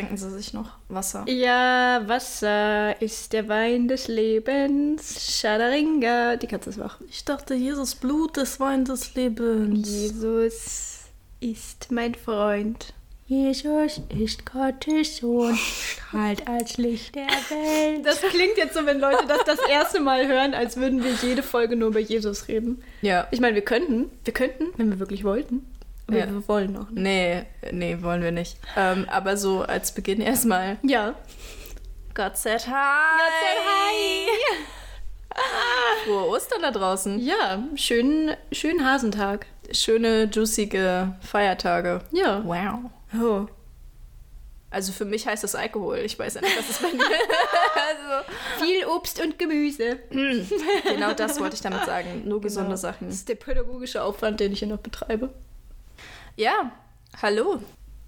Trinken Sie sich noch Wasser. Ja, Wasser ist der Wein des Lebens. Schadaringa. Die Katze ist wach. Ich dachte, Jesus Blut ist Wein des Lebens. Jesus ist mein Freund. Jesus ist Gottes Sohn, strahlt als Licht der Welt. Das klingt jetzt so, wenn Leute das das erste Mal hören, als würden wir jede Folge nur über Jesus reden. Ja. Ich meine, wir könnten, wir könnten, wenn wir wirklich wollten. Ja. wir wollen auch nicht. Nee, nee, wollen wir nicht. Ähm, aber so als Beginn erstmal. Ja. Gott said hi. Frohe Ostern da draußen. Ja, schönen, schönen Hasentag. Schöne, juicige Feiertage. Ja. Wow. Oh. Also für mich heißt das Alkohol. Ich weiß ja nicht, was es bei mir also, Viel Obst und Gemüse. Genau das wollte ich damit sagen. Nur gesunde Genau. Sachen. Das ist der pädagogische Aufwand, den ich hier noch betreibe. Ja, hallo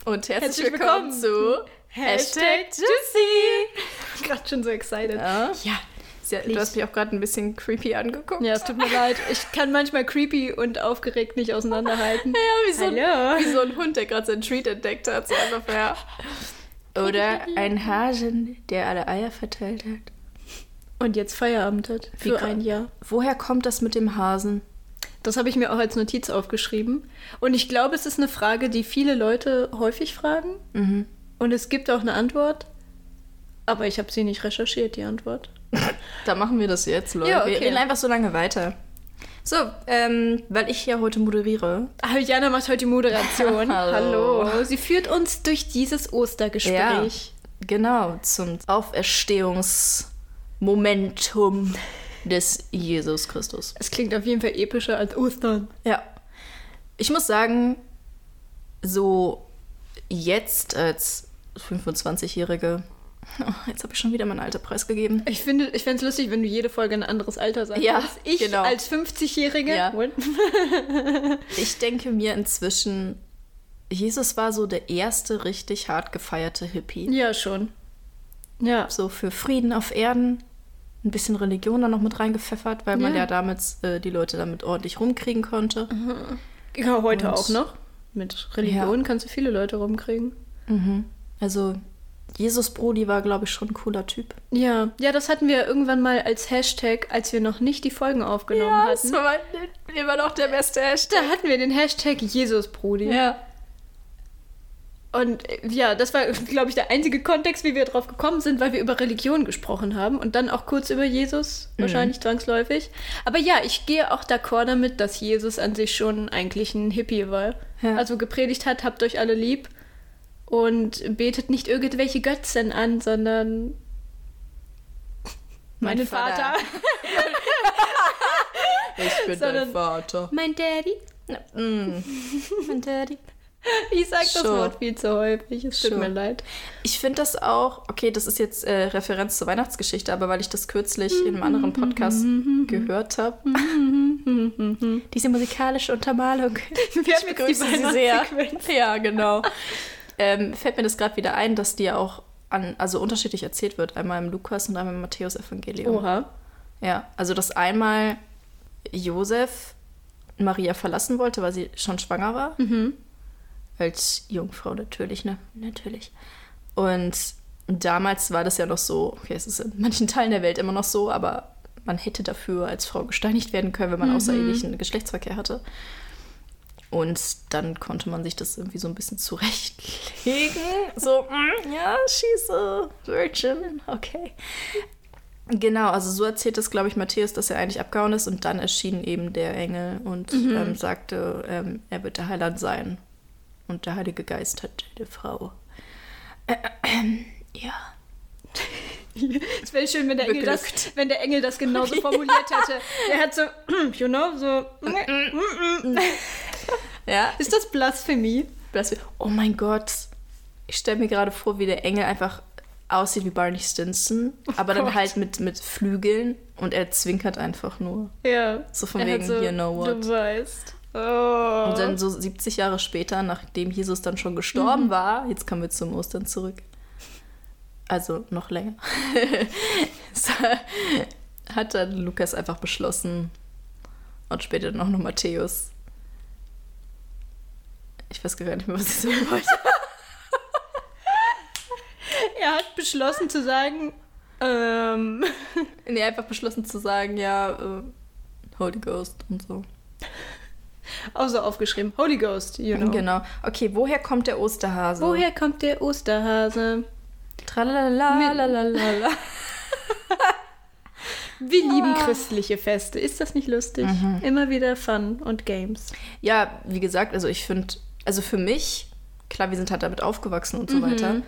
und herzlich, Herzlich willkommen, willkommen zu Hashtag Juicy. Gerade schon so excited. Ja. Ja. Du hast mich auch gerade ein bisschen creepy angeguckt. Ja, es tut mir leid. Ich kann manchmal creepy und aufgeregt nicht auseinanderhalten. Ja, wie so, ein, Hallo. wie so ein Hund, der gerade seinen Treat entdeckt hat, so ungefähr. Oder ein Hasen, der alle Eier verteilt hat. Und jetzt Feierabend hat. Wie Für ko- ein Jahr. Woher kommt das mit dem Hasen? Das habe ich mir auch als Notiz aufgeschrieben. Und ich glaube, es ist eine Frage, die viele Leute häufig fragen. Mhm. Und es gibt auch eine Antwort. Aber ich habe sie nicht recherchiert, die Antwort. Da machen wir das jetzt, Leute. Ja, Wir okay. reden einfach so lange weiter. So, ähm, weil ich ja heute moderiere. Ah, Jana macht heute die Moderation. Hallo. Hallo. Sie führt uns durch dieses Ostergespräch. Genau, zum Auferstehungsmomentum des Jesus Christus. Es klingt auf jeden Fall epischer als Ostern. Ja. Ich muss sagen, so jetzt als 25-Jährige, oh, jetzt habe ich schon wieder mein Alter preisgegeben. Ich finde, ich fände es lustig, wenn du jede Folge ein anderes Alter sagst. Ja, Ich genau. als 50-Jährige. Ja. Ich denke mir inzwischen, Jesus war so der erste richtig hart gefeierte Hippie. Ja, schon. Ja. So für Frieden auf Erden, ein bisschen Religion da noch mit reingepfeffert, weil man Ja. ja damit äh, die Leute damit ordentlich rumkriegen konnte. ja heute Und- auch noch. Mit Religion kannst du viele Leute rumkriegen. Mhm. Also Jesus Brody war, glaube ich, schon ein cooler Typ. Ja. Ja, das hatten wir irgendwann mal als Hashtag, als wir noch nicht die Folgen aufgenommen hatten. war immer noch der beste Hashtag. Da hatten wir den Hashtag Jesusbrudi. Ja. Und äh, ja, das war, glaube ich, der einzige Kontext, wie wir drauf gekommen sind, weil wir über Religion gesprochen haben und dann auch kurz über Jesus, wahrscheinlich zwangsläufig. Aber ja, ich gehe auch d'accord damit, dass Jesus an sich schon eigentlich ein Hippie war. Ja. Also gepredigt hat, habt euch alle lieb und betet nicht irgendwelche Götzen an, sondern Mein meinen Vater. Vater. Ich bin Sondern- dein Vater. mein Daddy. Mm. Mein Daddy. Ich sag das. Wort viel zu häufig, es tut mir leid. Ich finde das auch, okay, das ist jetzt äh, Referenz zur Weihnachtsgeschichte, aber weil ich das kürzlich in einem anderen Podcast gehört habe. Diese musikalische Untermalung. Wir die begrüße Sie sehr. Ja, genau. ähm, fällt mir das gerade wieder ein, dass die auch an, also unterschiedlich erzählt wird. Einmal im Lukas und einmal im Matthäus-Evangelium. Oha. Ja, also dass einmal Josef Maria verlassen wollte, weil sie schon schwanger war. Mhm. Als Jungfrau natürlich, ne? Natürlich. Und damals war das ja noch so, okay, es ist in manchen Teilen der Welt immer noch so, aber man hätte dafür als Frau gesteinigt werden können, wenn man außerehelichen Geschlechtsverkehr hatte. Und dann konnte man sich das irgendwie so ein bisschen zurechtlegen. So, mm, ja, she's a virgin, okay. Genau, also so erzählt es, glaube ich, Matthäus, dass er eigentlich abgehauen ist und dann erschien eben der Engel und ähm, sagte, ähm, er wird der Heiland sein. Und der Heilige Geist hat die Frau. ja. Es wäre schön, wenn der, Engel das, wenn der Engel das genauso formuliert hätte. Er hat so, you know, so. Ja, Ist das Blasphemie? das, oh mein Gott. Ich stelle mir gerade vor, wie der Engel einfach aussieht wie Barney Stinson, aber dann Gott. halt mit, mit Flügeln und er zwinkert einfach nur. Ja. So von Er wegen, so, you know what. Du weißt. Oh. Und dann so 70 Jahre später, nachdem Jesus dann schon gestorben war, jetzt kommen wir zum Ostern zurück. Also noch länger. hat dann Lukas einfach beschlossen und später dann auch noch Matthäus. Ich weiß gar nicht mehr, was ich sagen wollte. er hat beschlossen zu sagen, ähm, Nee, einfach beschlossen zu sagen, ja, äh, Holy Ghost und so. außer aufgeschrieben, Holy Ghost, you know. Genau. Okay, woher kommt der Osterhase? Woher kommt der Osterhase? Tralalalala. Wir lieben christliche Feste. Ist das nicht lustig? Immer wieder Fun und Games. Ja, wie gesagt, also ich finde, also für mich, klar, wir sind halt damit aufgewachsen und so weiter.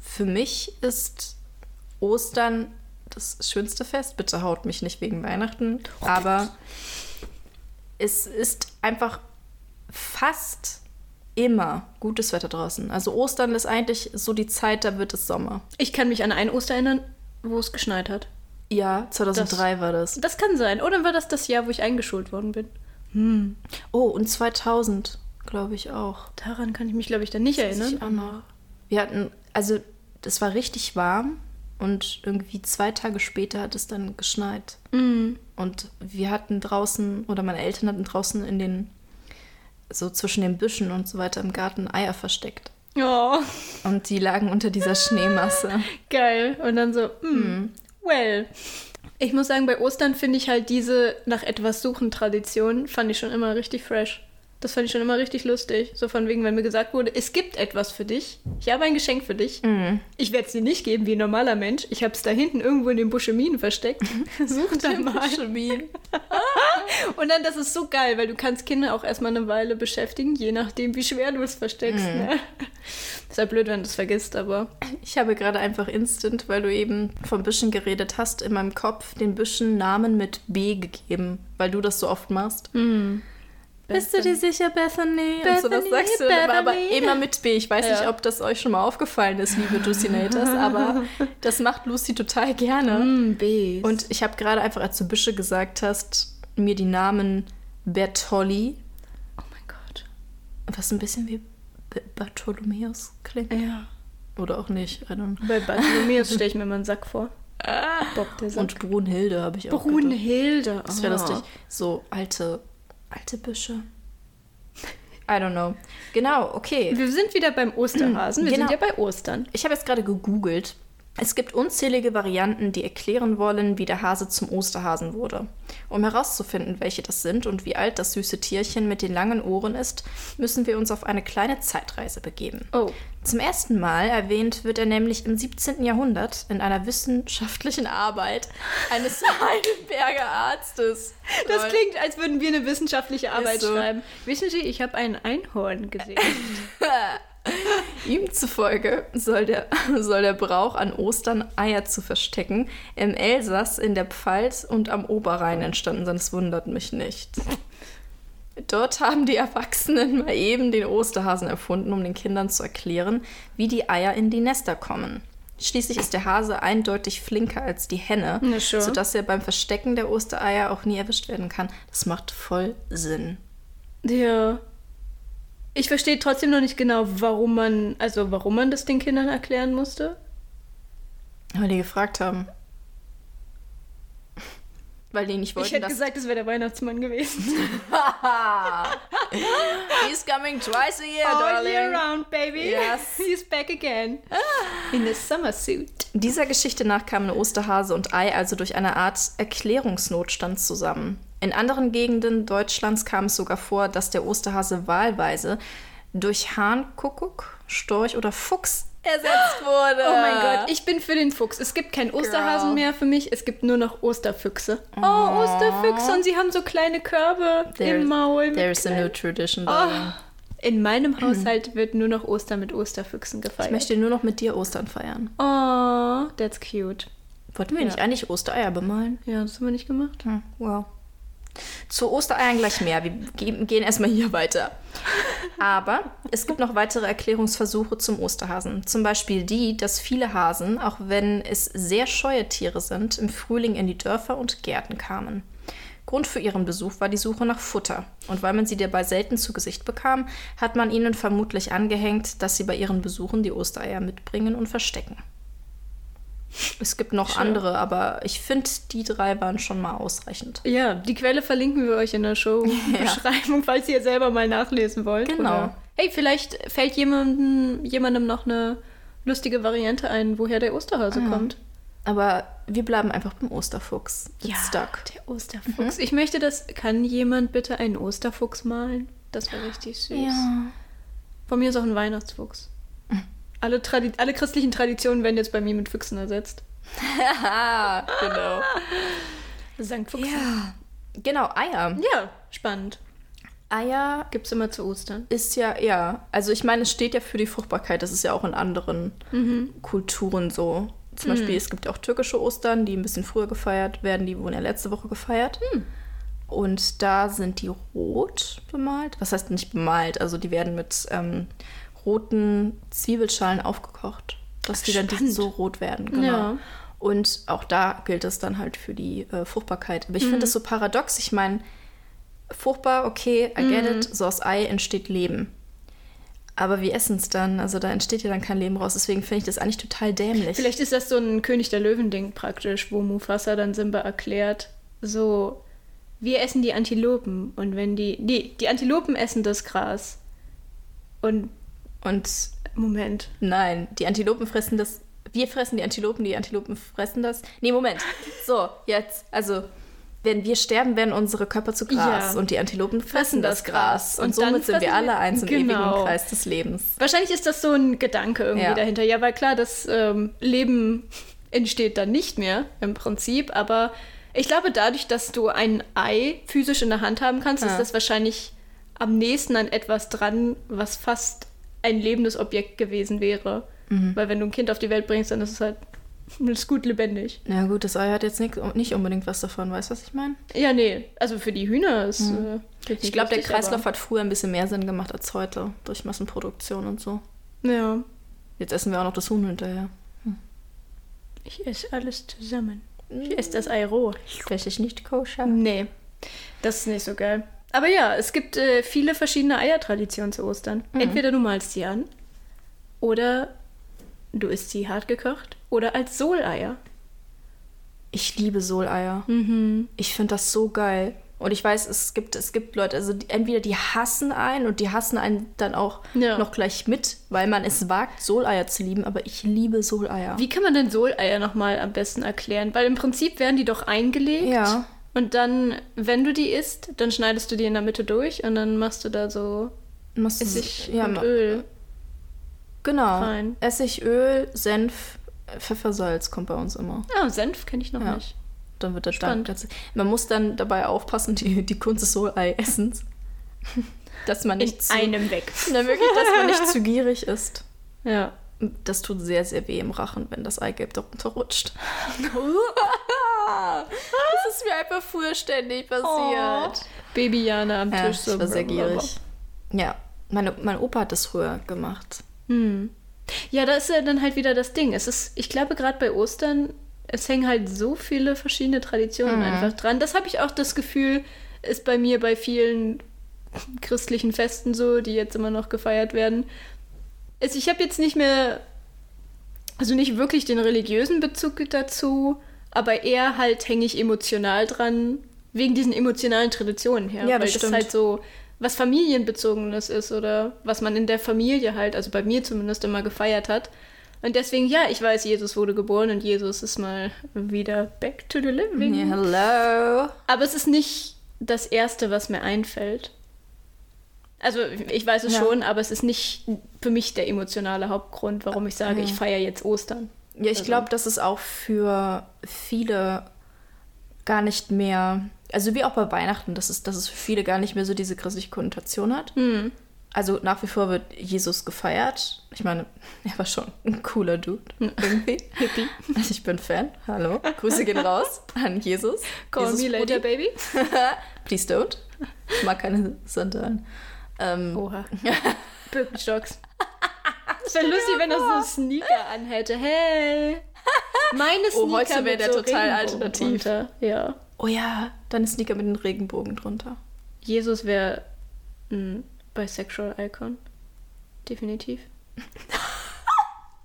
Für mich ist Ostern das schönste Fest. Bitte haut mich nicht wegen Weihnachten. Aber es ist einfach fast immer gutes Wetter draußen. Also Ostern ist eigentlich so die Zeit, da wird es Sommer. Ich kann mich an ein Oster erinnern, wo es geschneit hat. Ja, 2003 war das. Das kann sein. Oder war das das Jahr, wo ich eingeschult worden bin? Oh, und 2000, glaube ich auch. Daran kann ich mich, glaube ich, dann nicht erinnern. Ich auch noch. Wir hatten, also das war richtig warm und irgendwie zwei Tage später hat es dann geschneit. Und wir hatten draußen, oder meine Eltern hatten draußen in den, so zwischen den Büschen und so weiter im Garten Eier versteckt. Oh, Und die lagen unter dieser Schneemasse. geil. Und dann so, mm, well. Ich muss sagen, bei Ostern finde ich halt diese nach etwas suchen Tradition, fand ich schon immer richtig fresh. Das fand ich schon immer richtig lustig. So von wegen, wenn mir gesagt wurde, es gibt etwas für dich. Ich habe ein Geschenk für dich. Ich werde es dir nicht geben wie ein normaler Mensch. Ich habe es da hinten irgendwo in den Buscheminen versteckt. Such da mal. Und dann, das ist so geil, weil du kannst Kinder auch erstmal eine Weile beschäftigen, je nachdem, wie schwer du es versteckst. Ne? Ist halt blöd, wenn du es vergisst, aber Ich habe gerade einfach instant, weil du eben von Büschen geredet hast, in meinem Kopf den Büschen Namen mit B gegeben, weil du das so oft machst. Bist du dir sicher, Bethany? Und sowas Bethany, sagst du immer, aber Bethany. immer mit B. Ich weiß Ja. nicht, ob das euch schon mal aufgefallen ist, liebe Ducinators, aber das macht Lucy total gerne. mm, B. Und ich habe gerade einfach, als du Büsche gesagt hast, mir die Namen Bertolli, oh mein Gott. was ein bisschen wie B Bartholomäus klingt. Ja. Oder auch nicht. I don't know. Bei Bartholomäus stelle ich mir mal einen Sack vor. Bob der Sack. Und Brunhilde habe ich auch. Brunhilde. Das wäre oh. lustig. So alte, alte Büsche. I don't know. Genau, okay. Wir sind wieder beim Osterhasen. Wir Genau. sind ja bei Ostern. Ich habe jetzt gerade gegoogelt. Es gibt unzählige Varianten, die erklären wollen, wie der Hase zum Osterhasen wurde. Um herauszufinden, welche das sind und wie alt das süße Tierchen mit den langen Ohren ist, müssen wir uns auf eine kleine Zeitreise begeben. Oh. Zum ersten Mal erwähnt wird er nämlich im 17. Jahrhundert in einer wissenschaftlichen Arbeit eines Heidelberger Arztes. Das Lol. klingt, als würden wir eine wissenschaftliche Arbeit so. schreiben. Wissen Sie, ich habe ein Einhorn gesehen. Ihm zufolge soll der, soll der Brauch an Ostern Eier zu verstecken im Elsass, in der Pfalz und am Oberrhein entstanden sein. Das wundert mich nicht. Dort haben die Erwachsenen mal eben den Osterhasen erfunden, um den Kindern zu erklären, wie die Eier in die Nester kommen. Schließlich ist der Hase eindeutig flinker als die Henne, schon. sodass er beim Verstecken der Ostereier auch nie erwischt werden kann. Das macht voll Sinn. ja. Ich verstehe trotzdem noch nicht genau, warum man, also warum man das den Kindern erklären musste. Weil die gefragt haben. Weil die nicht wollten, ich hätte dass gesagt, es wäre der Weihnachtsmann gewesen. He's coming twice a year, All darling. year round, baby. Yes. He's back again. In a summer suit. Dieser Geschichte nach kamen Osterhase und Ei also durch eine Art Erklärungsnotstand zusammen. In anderen Gegenden Deutschlands kam es sogar vor, dass der Osterhase wahlweise durch Hahn, Kuckuck, Storch oder Fuchs ersetzt wurde. Oh mein Gott, ich bin für den Fuchs. Es gibt keinen Osterhasen mehr für mich, es gibt nur noch Osterfüchse. Oh, Osterfüchse und sie haben so kleine Körbe There- im Maul. mit There's a new tradition. Oh, in meinem Haushalt wird nur noch Ostern mit Osterfüchsen Ich gefeiert. möchte nur noch mit dir Ostern feiern. Oh, that's cute. Wollten wir Ja. nicht eigentlich Ostereier bemalen? Ja, das haben wir nicht gemacht. Hm, wow. Zu Ostereiern gleich mehr. Wir ge- gehen erstmal hier weiter. Aber es gibt noch weitere Erklärungsversuche zum Osterhasen. Zum Beispiel die, dass viele Hasen, auch wenn es sehr scheue Tiere sind, im Frühling in die Dörfer und Gärten kamen. Grund für ihren Besuch war die Suche nach Futter. Und weil man sie dabei selten zu Gesicht bekam, hat man ihnen vermutlich angehängt, dass sie bei ihren Besuchen die Ostereier mitbringen und verstecken. Es gibt noch Sure. andere, aber ich finde, die drei waren schon mal ausreichend. Ja, die Quelle verlinken wir euch in der Show-Beschreibung, falls ihr selber mal nachlesen wollt. Genau. Oder, hey, vielleicht fällt jemandem, jemandem noch eine lustige Variante ein, woher der Osterhase Ah. kommt. Aber wir bleiben einfach beim Osterfuchs. It's stuck. der Osterfuchs. Ich möchte das. Kann jemand bitte einen Osterfuchs malen? Das wäre richtig süß. Ja. Von mir ist auch ein Weihnachtsfuchs. Alle, Tradi alle christlichen Traditionen werden jetzt bei mir mit Füchsen ersetzt. Haha, genau. Sankt Fuchs. Ja. Genau, Eier. ja, spannend. Eier Gibt's immer zu Ostern. ist ja, ja, also ich meine, es steht ja für die Fruchtbarkeit. Das ist ja auch in anderen Kulturen so. Zum Beispiel, es gibt auch türkische Ostern, die ein bisschen früher gefeiert werden. Die wurden ja letzte Woche gefeiert. Und da sind die rot bemalt. Was heißt nicht bemalt? Also die werden mit ähm, roten Zwiebelschalen aufgekocht, dass die dann so rot werden. Genau. Ja. Und auch da gilt es dann halt für die äh, Fruchtbarkeit. Aber ich finde das so paradox. Ich meine, fruchtbar, okay, I get it. So aus Ei entsteht Leben. Aber wir essen es dann. Also da entsteht ja dann kein Leben raus. Deswegen finde ich das eigentlich total dämlich. Vielleicht ist das so ein König der Löwen-Ding praktisch, wo Mufasa dann Simba erklärt, so, wir essen die Antilopen und wenn die, nee, die Antilopen essen das Gras. Und, Und Moment, nein, die Antilopen fressen das. Wir fressen die Antilopen, die Antilopen fressen das. Nee, Moment. So, jetzt. Also, wenn wir sterben, werden unsere Körper zu Gras Ja. und die Antilopen fressen, das das Gras. Und, Und somit sind wir alle eins im Genau. ewigen Kreis des Lebens. wahrscheinlich ist das so ein Gedanke irgendwie Ja. dahinter. Ja, weil klar, das ähm, Leben entsteht dann nicht mehr im Prinzip, aber ich glaube, dadurch, dass du ein Ei physisch in der Hand haben kannst, Ja. ist das wahrscheinlich am nächsten an etwas dran, was fast ein lebendes Objekt gewesen wäre. Mhm. Weil wenn du ein Kind auf die Welt bringst, dann ist es halt ist gut lebendig. Na gut, das Ei hat jetzt nicht, nicht unbedingt was davon. Weißt du, was ich meine? Ja, nee, also für die Hühner ist. Äh, Mhm. Ich glaube, der Kreislauf hat früher ein bisschen mehr Sinn gemacht als heute. Durch Massenproduktion und so. Ja, Jetzt essen wir auch noch das Huhn hinterher. ich esse alles zusammen. Ich esse das Ei roh. Tatsächlich nicht koscher. Nee, das ist nicht so geil. Aber ja, es gibt äh, viele verschiedene Eiertraditionen zu Ostern. Entweder du malst sie an oder du isst sie hart gekocht oder als Soleier. Ich liebe Soleier. Mhm. Ich finde das so geil. Und ich weiß, es gibt, es gibt Leute, also die, entweder die hassen einen und die hassen einen dann auch Ja. noch gleich mit, weil man es wagt, Soleier zu lieben. Aber ich liebe Soleier. Wie kann man denn Soleier nochmal am besten erklären? Weil im Prinzip werden die doch eingelegt. Ja. Und dann, wenn du die isst, dann schneidest du die in der Mitte durch und dann machst du da so Machst Essig ja, und Öl. Genau. rein. Essig, Öl, Senf, Pfeffersalz kommt bei uns immer. Ah, Senf kenne ich noch Ja. nicht. Dann wird das dann. Man muss dann dabei aufpassen, die, die Kunst des Solei-Essens. Dass man In nicht zu, einem weg. Na, wirklich, dass man nicht zu gierig ist. Ja. Das tut sehr, sehr weh im Rachen, wenn das Eigelb darunter rutscht. das ist mir einfach früher ständig passiert. Baby Jana am Ja, Tisch so. ich war sehr gierig. Ja, meine, mein Opa hat das früher gemacht. Hm. Ja, da ist ja dann halt wieder das Ding. Es ist, ich glaube, gerade bei Ostern, es hängen halt so viele verschiedene Traditionen Mhm. einfach dran. Das habe ich auch das Gefühl, ist bei mir bei vielen christlichen Festen so, die jetzt immer noch gefeiert werden. Es, ich habe jetzt nicht mehr, also nicht wirklich den religiösen Bezug dazu, aber eher halt hänge ich emotional dran, wegen diesen emotionalen Traditionen her. Ja, weil das das stimmt. halt so was Familienbezogenes ist oder was man in der Familie halt, also bei mir zumindest immer gefeiert hat. Und deswegen, ja, ich weiß, Jesus wurde geboren und Jesus ist mal wieder back to the living. Ja, hello. Aber es ist nicht das Erste, was mir einfällt. Also, ich weiß es Ja. schon, aber es ist nicht für mich der emotionale Hauptgrund, warum ich sage, Ja. ich feiere jetzt Ostern. Ja, ich Also- glaube, dass es auch für viele gar nicht mehr, also wie auch bei Weihnachten, dass es, dass es für viele gar nicht mehr so diese christliche Konnotation hat. Hm. Also nach wie vor wird Jesus gefeiert. Ich meine, er war schon ein cooler Dude irgendwie. Hippie. Also ich bin Fan. Hallo. Grüße gehen raus an Jesus. Call Jesus me later, Brudi. baby. Please don't. Ich mag keine Sandalen. Ähm, Oha. Birkenstocks. Es wäre lustig, wenn er so Sneaker anhätte. Hey. Meine Sneaker Oh, heute wär mit der so total alternativ. drunter. Ja. oh ja, deine Sneaker mit den Regenbogen drunter. Jesus wäre ein bisexual Icon. Definitiv.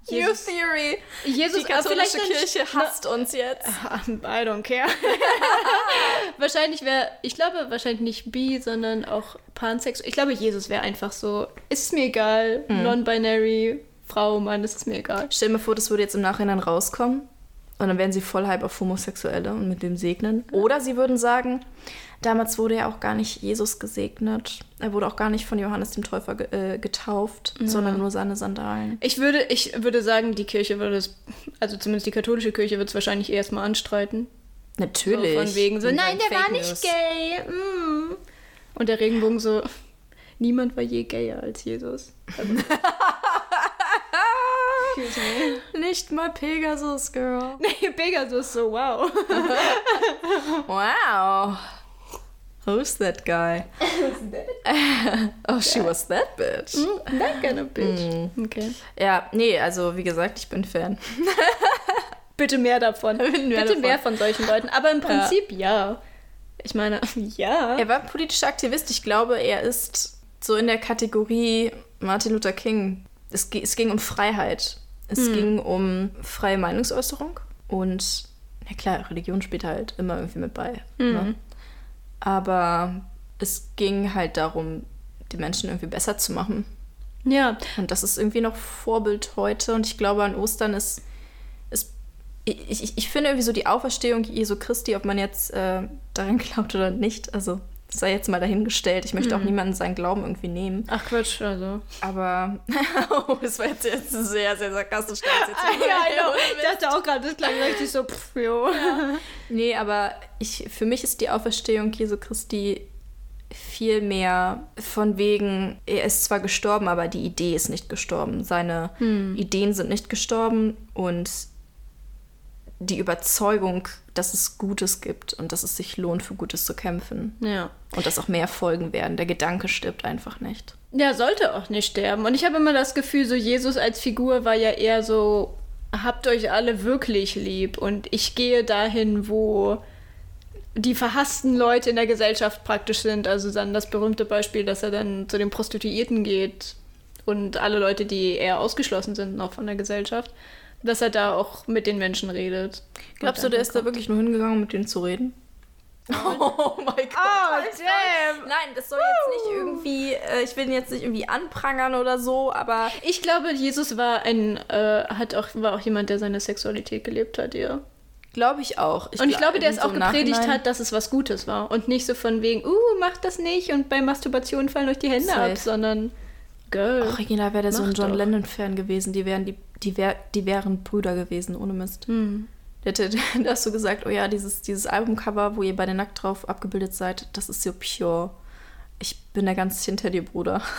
New Theory. Jesus, Die aber katholische Kirche hasst uns jetzt. I don't care. wahrscheinlich wäre, ich glaube wahrscheinlich nicht bi, sondern auch pansexuell. Ich glaube, Jesus wäre einfach so, ist mir egal, Hm. non-binary, Frau, Mann, ist mir egal. Stell mal vor, das würde jetzt im Nachhinein rauskommen und dann wären sie voll hype auf Homosexuelle und mit dem segnen. Oder sie würden sagen, damals wurde ja auch gar nicht Jesus gesegnet. Er wurde auch gar nicht von Johannes dem Täufer ge äh, getauft, sondern nur seine Sandalen. Ich würde, ich würde sagen, die Kirche würde es, also zumindest die katholische Kirche wird es wahrscheinlich erstmal anstreiten. Natürlich. So von wegen so, nein, der war Fake nicht News. gay. Mm. Und der Regenbogen so, niemand war je gayer als Jesus. Also, Excuse me. Nicht mal Pegasus, Girl. Nee, Pegasus so, wow. Wow. Who's that guy? oh, she was that bitch. That kind of bitch. Okay. Ja, nee, also wie gesagt, ich bin Fan. Bitte mehr davon. Mehr Bitte davon. mehr von solchen Leuten. Aber im Prinzip ja. Ich meine, ja. Er war politischer Aktivist. Ich glaube, er ist so in der Kategorie Martin Luther King. Es, es ging um Freiheit. Es ging um freie Meinungsäußerung. Und, na klar, Religion spielt halt immer irgendwie mit bei. Ne? Aber es ging halt darum, die Menschen irgendwie besser zu machen. Ja, Und das ist irgendwie noch Vorbild heute. Und ich glaube, an Ostern ist. ist ich, ich, ich finde irgendwie so die Auferstehung Jesu Christi, ob man jetzt äh, daran glaubt oder nicht, also sei jetzt mal dahingestellt. Ich möchte auch niemanden seinen Glauben irgendwie nehmen. ach Quatsch, also. Aber oh, das war jetzt, jetzt sehr, sehr sarkastisch. da jetzt jetzt ja, know. Ich dachte auch gerade, das klang richtig so, pff, jo. Nee, aber ich, für mich ist die Auferstehung Jesu Christi viel mehr von wegen, er ist zwar gestorben, aber die Idee ist nicht gestorben. Seine Ideen sind nicht gestorben und die Überzeugung, dass es Gutes gibt und dass es sich lohnt, für Gutes zu kämpfen. Ja. Und dass auch mehr Folgen werden. Der Gedanke stirbt einfach nicht. Ja, sollte auch nicht sterben. Und ich habe immer das Gefühl, so Jesus als Figur war ja eher so, habt euch alle wirklich lieb und ich gehe dahin, wo die verhassten Leute in der Gesellschaft praktisch sind. Also dann das berühmte Beispiel, dass er dann zu den Prostituierten geht und alle Leute, die eher ausgeschlossen sind noch von der Gesellschaft, dass er da auch mit den Menschen redet. Glaubst du, der ist da kommt- wirklich nur hingegangen, um mit denen zu reden? Oh mein Gott. Oh, damn. Nein, das soll jetzt nicht irgendwie, äh, ich will ihn jetzt nicht irgendwie anprangern oder so, aber Ich glaube, Jesus war ein, äh, hat auch, war auch jemand, der seine Sexualität gelebt hat, ja. glaube ich auch. und ich gla- glaube, der es so auch gepredigt Nachhinein- hat, dass es was Gutes war. Und nicht so von wegen, uh, macht das nicht und bei Masturbation fallen euch die Hände Safe. ab, sondern Girl. Original wäre der so ein John. Lennon-Fan gewesen. Die wären, die, die, wär, die wären Brüder gewesen, ohne Mist. Hm. Der hätte, da hast du gesagt, oh ja, dieses, dieses Albumcover, wo ihr beide nackt drauf abgebildet seid, das ist so pure. Ich bin da ganz hinter dir, Bruder.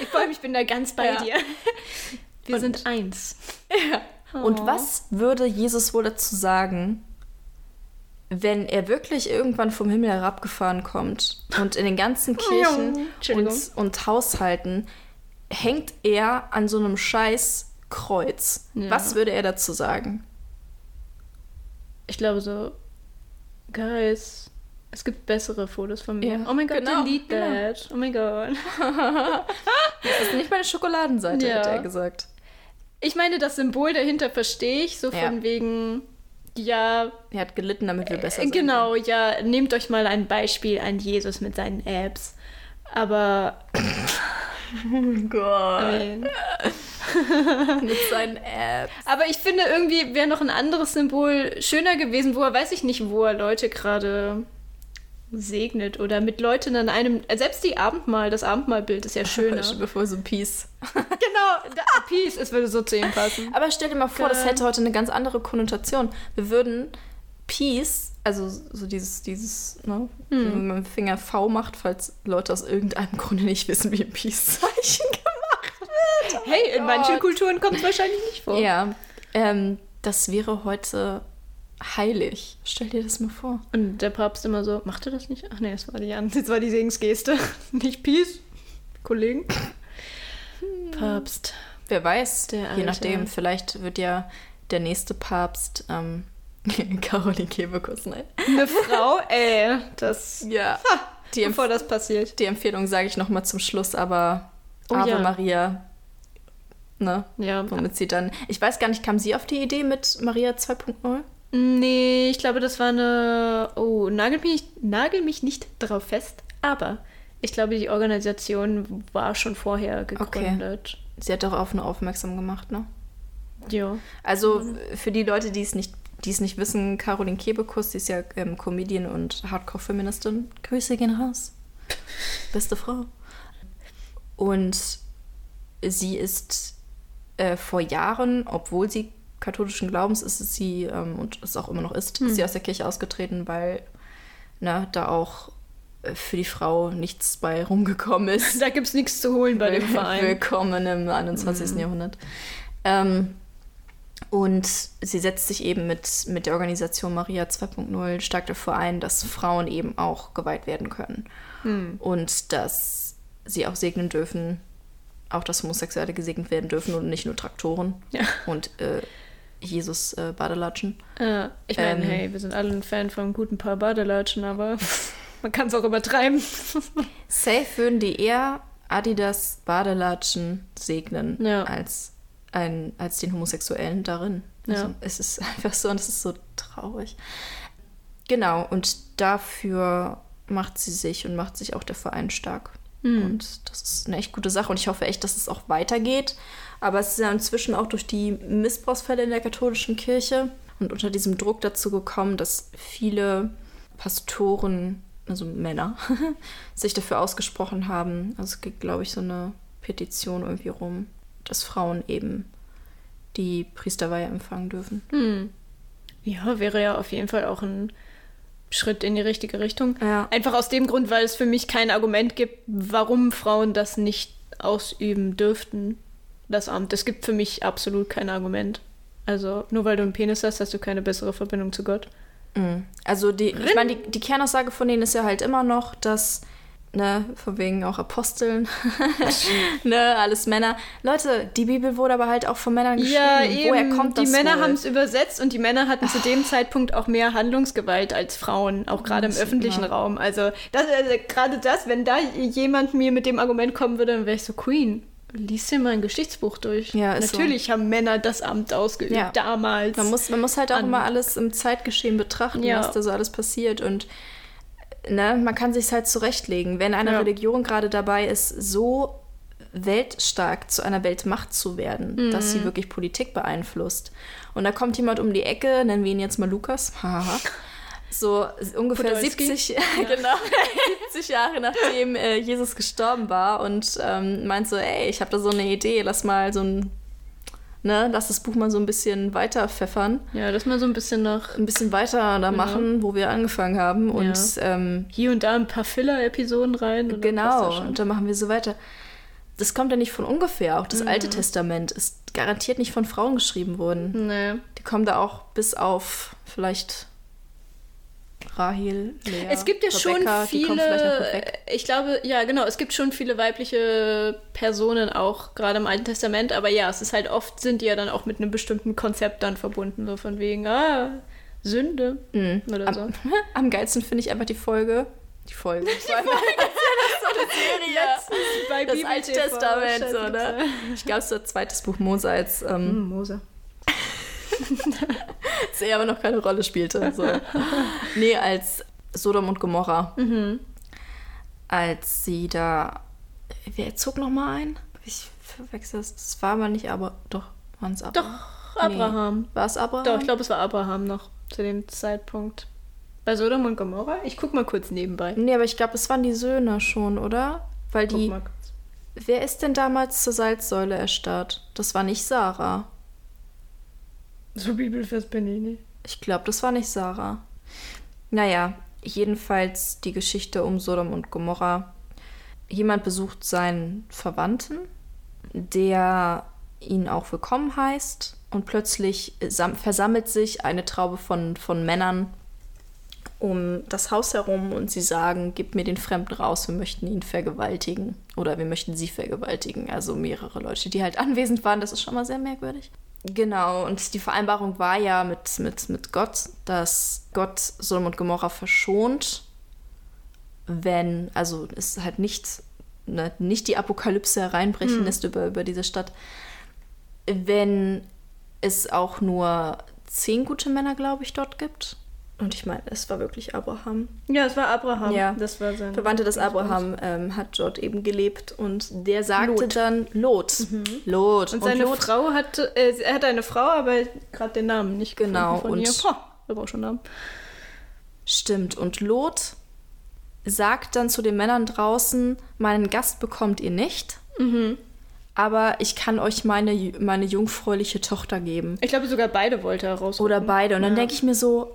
Ich freue mich, ich bin da ganz bei Ja. dir. Wir Und- sind eins. Und Oh. was würde Jesus wohl dazu sagen, wenn er wirklich irgendwann vom Himmel herabgefahren kommt und in den ganzen Kirchen Entschuldigung. und, und Haushalten hängt er an so einem scheiß Kreuz? Ja. Was würde er dazu sagen? Ich glaube so, Guys, es gibt bessere Fotos von mir. Ja, oh mein Gott, genau, delete genau. that. Oh mein Gott. Das ist nicht meine Schokoladenseite, Ja. hätte er gesagt. Ich meine, das Symbol dahinter verstehe ich, so Ja. von wegen, ja, Er hat gelitten, damit wir besser Äh, sind. Genau, ja, nehmt euch mal ein Beispiel an Jesus mit seinen Apps. Aber Oh Gott. äh, Mit seinen Apps. aber ich finde irgendwie wäre noch ein anderes Symbol schöner gewesen, wo er weiß ich nicht, wo er Leute gerade segnet oder mit Leuten an einem selbst die Abendmahl, das Abendmahlbild ist ja schöner. Bevor so Peace. genau, da, Peace, es würde so zu ihm passen. Aber stell dir mal vor, das Geil. hätte heute eine ganz andere Konnotation. Wir würden Peace, also so dieses, dieses, ne, Hm. wenn man Finger V macht, falls Leute aus irgendeinem Grunde nicht wissen, wie ein Peace-Zeichen gemacht wird. Hey, in Gott. manchen Kulturen kommt es wahrscheinlich nicht vor. Ja, ähm, das wäre heute heilig. Stell dir das mal vor. Und der Papst immer so, macht er das nicht? Ach nee, das war die, An- das war die Segensgeste. nicht Peace, Kollegen. Papst. Wer weiß, je nachdem, vielleicht wird ja der nächste Papst ähm, Caroline Kebekus, ne? Eine Frau, ey, das. Ja. Die, Empf Bevor das passiert. die Empfehlung sage ich nochmal zum Schluss, aber Oh Ave ja. Maria, ne? Ja. Womit sie dann. Ich weiß gar nicht, kam sie auf die Idee mit Maria 2.0? Nee, ich glaube, das war eine. Oh, nagel mich, nagel mich nicht drauf fest, aber ich glaube, die Organisation war schon vorher gegründet. sie hat darauf nur aufmerksam gemacht, ne? Ja. Also für die Leute, die es nicht, die es nicht wissen, Caroline Kebekus, die ist ja ähm, Comedian und Hardcore-Feministin. Grüße gehen raus. Beste Frau. Und sie ist äh, vor Jahren, obwohl sie katholischen Glaubens ist, ist sie ähm, und es auch immer noch ist, ist sie aus der Kirche ausgetreten, weil na, da auch äh, für die Frau nichts bei rumgekommen ist. Da gibt es nichts zu holen bei dem Verein. Willkommen im 21. Jahrhundert. Ähm, und sie setzt sich eben mit, mit der Organisation Maria 2.0 stark dafür ein, dass Frauen eben auch geweiht werden können. Und dass sie auch segnen dürfen, auch dass Homosexuelle gesegnet werden dürfen und nicht nur Traktoren Ja. und äh, Jesus äh, Badelatschen. Äh, ich meine, Ähm. hey, wir sind alle ein Fan von guten paar Badelatschen, aber man kann es auch übertreiben. Safe würden die eher Adidas Badelatschen segnen Ja. als, ein, als den Homosexuellen darin. Also, Ja. Es ist einfach so und es ist so traurig. Genau, und dafür macht sie sich und macht sich auch der Verein stark. Hm. Und das ist eine echt gute Sache und ich hoffe echt, dass es auch weitergeht. Aber es ist ja inzwischen auch durch die Missbrauchsfälle in der katholischen Kirche und unter diesem Druck dazu gekommen, dass viele Pastoren, also Männer, sich dafür ausgesprochen haben. Also es gibt, glaube ich, so eine Petition irgendwie rum, dass Frauen eben die Priesterweihe empfangen dürfen. Hm. Ja, wäre ja auf jeden Fall auch ein Schritt in die richtige Richtung. Ja. Einfach aus dem Grund, weil es für mich kein Argument gibt, warum Frauen das nicht ausüben dürften, das Amt. Es gibt für mich absolut kein Argument. Also nur weil du einen Penis hast, hast du keine bessere Verbindung zu Gott. Mhm. Also die, ich meine, die, die Kernaussage von denen ist ja halt immer noch, dass, ne, von wegen auch Aposteln, ne, alles Männer. Leute, die Bibel wurde aber halt auch von Männern geschrieben. Ja, eben. Woher kommt das die Männer haben es übersetzt und die Männer hatten zu dem Zeitpunkt auch mehr Handlungsgewalt als Frauen, auch gerade im öffentlichen ja. Raum. Also, das, also gerade das, wenn da jemand mir mit dem Argument kommen würde, dann wäre ich so, Queen, lies dir mal ein Geschichtsbuch durch. Ja, ist so. Natürlich haben Männer das Amt ausgeübt, Ja. damals. Man muss, man muss halt auch immer alles im Zeitgeschehen betrachten, Ja. was da so alles passiert. Und ne, man kann sich halt zurechtlegen. Wenn eine Ja. Religion gerade dabei ist, so weltstark zu einer Weltmacht zu werden, dass Mhm. sie wirklich Politik beeinflusst. Und da kommt jemand um die Ecke, nennen wir ihn jetzt mal Lukas, haha, so ungefähr Podolski. 70, genau, 70 Jahre nachdem äh, Jesus gestorben war und ähm, meint so, ey, ich habe da so eine Idee, lass mal so ein, ne, lass das Buch mal so ein bisschen weiter pfeffern ja, das mal so ein bisschen nach ein bisschen weiter da machen, wo wir angefangen haben. Und ähm, hier und da ein paar Filler-Episoden rein. und dann genau, schon. und dann machen wir so weiter. Das kommt ja nicht von ungefähr. Auch das Alte Testament ist garantiert nicht von Frauen geschrieben worden. Nee. Die kommen da auch bis auf vielleicht Rahel, Lea, Es gibt ja Rebecca, schon die viele, ich glaube, ja genau, es gibt schon viele weibliche Personen auch, gerade im Alten Testament, aber ja, es ist halt oft, sind die ja dann auch mit einem bestimmten Konzept dann verbunden, so von wegen, ah, Sünde oder so. Am, am geilsten finde ich einfach die Folge. Die Folge. Das war einfach das ist so eine Serie. Bei Das Alte Testament, so, ne? Ich glaube, es ist das zweites Buch Mose als ähm, Hm, Mose. als er aber noch keine Rolle spielte. So. nee, als Sodom und Gomorra. Mhm. Als sie da. Wer zog noch mal ein? Ich verwechsel es. Das war aber nicht, aber doch, waren es Abraham. Doch, Abraham. War es Abraham? Doch, ich glaube, es war Abraham noch zu dem Zeitpunkt. Bei Sodom und Gomorra? Ich guck mal kurz nebenbei. Nee, aber ich glaube, es waren die Söhne schon, oder? Weil Guck die. mal kurz. Wer ist denn damals zur Salzsäule erstarrt? Das war nicht Sarah. So Bibelfest bin ich glaube, das war nicht Sarah. Naja, jedenfalls die Geschichte um Sodom und Gomorra. Jemand besucht seinen Verwandten, der ihn auch willkommen heißt. Und plötzlich sam- versammelt sich eine Traube von, von Männern um das Haus herum und sie sagen, gib mir den Fremden raus, wir möchten ihn vergewaltigen. Oder wir möchten sie vergewaltigen. Also mehrere Leute, die halt anwesend waren. Das ist schon mal sehr merkwürdig. Genau, und die Vereinbarung war ja mit, mit, mit Gott, dass Gott Sodom und Gomorra verschont, wenn, also es halt nicht, ne, nicht die Apokalypse hereinbrechen lässt über, über diese Stadt, wenn es auch nur zehn gute Männer, glaube ich, dort gibt. Und ich meine, es war wirklich Abraham. Ja, es war Abraham. Ja. Das war sein. Verwandte des. Abraham ähm, hat dort eben gelebt und der sagte Lot. dann Lot. Lot. Und seine Lot, Frau hatte, äh, er hatte eine Frau, aber gerade den Namen nicht Genau, von und- ihr. Ha, wir brauchen schon Namen. Stimmt. Und Lot sagt dann zu den Männern draußen, meinen Gast bekommt ihr nicht, Mhm. aber ich kann euch meine, meine jungfräuliche Tochter geben. Ich glaube, sogar beide wollte er raus. Oder beide. Und dann Ja. denke ich mir so,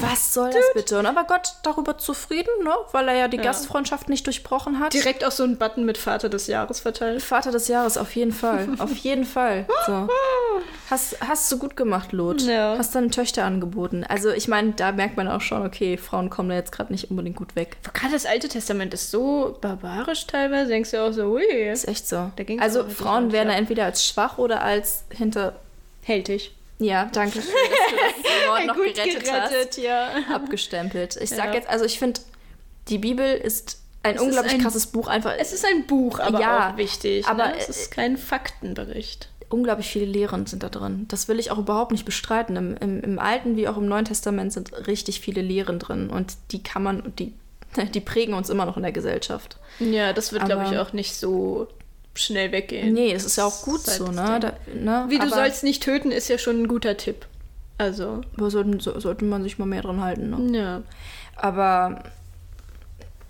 was soll das bitte? Und aber Gott darüber zufrieden, ne? weil er ja die Ja. Gastfreundschaft nicht durchbrochen hat. Direkt auch so einen Button mit Vater des Jahres verteilt. Vater des Jahres, auf jeden Fall. Auf jeden Fall. So. Hast, hast du gut gemacht, Lot. Ja. Hast deine Töchter angeboten. Also ich meine, da merkt man auch schon, okay, Frauen kommen da jetzt gerade nicht unbedingt gut weg. Gerade das Alte Testament ist so barbarisch teilweise. Denkst du auch so, ui, Ist echt so. Also Frauen werden da entweder als schwach oder als hinter... hältig. Ja, danke schön, dass du das Wort noch Gut gerettet, hast. ja. Abgestempelt. Ich sag Ja. jetzt, also ich finde, die Bibel ist ein Es ist unglaublich ein- krasses Buch. Einfach Es ist ein Buch, aber Ja, auch wichtig. aber, ne? es ist kein Faktenbericht. unglaublich viele Lehren sind da drin. Das will ich auch überhaupt nicht bestreiten. Im, im, Im Alten wie auch im Neuen Testament sind richtig viele Lehren drin und die kann man, die, die prägen uns immer noch in der Gesellschaft. Ja, das wird, glaube ich, auch nicht so schnell weggehen. Nee, das ist ja auch gut ist so, halt ne? Da, ne? Wie du sollst nicht töten, ist ja schon ein guter Tipp. Also, aber sollten, so, sollte man sich mal mehr dran halten, ne? ja. Aber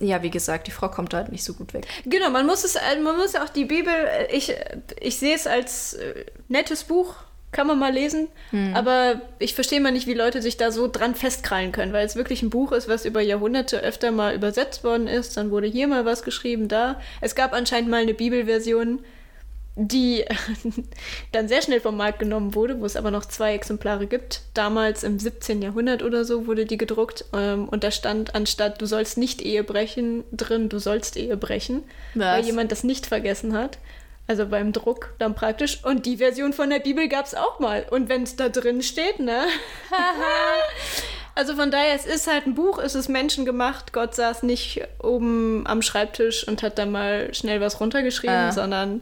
ja, wie gesagt, die Frau kommt da halt nicht so gut weg. Genau, man muss es, äh, man muss auch die Bibel, äh, ich, ich sehe es als äh, nettes Buch, kann man mal lesen, aber ich verstehe mal nicht, wie Leute sich da so dran festkrallen können, weil es wirklich ein Buch ist, was über Jahrhunderte öfter mal übersetzt worden ist, dann wurde hier mal was geschrieben, da. Es gab anscheinend mal eine Bibelversion, die dann sehr schnell vom Markt genommen wurde, wo es aber noch zwei Exemplare gibt. Damals im 17. Jahrhundert oder so wurde die gedruckt ähm, und da stand anstatt du sollst nicht Ehe brechen drin, du sollst Ehe brechen, weil Was? jemand das nicht vergessen hat. Also beim Druck dann praktisch. Und die Version von der Bibel gab es auch mal. Und wenn es da drin steht, ne? also von daher, es ist halt ein Buch, es ist menschengemacht. Gott saß nicht oben am Schreibtisch und hat da mal schnell was runtergeschrieben, Ah. sondern,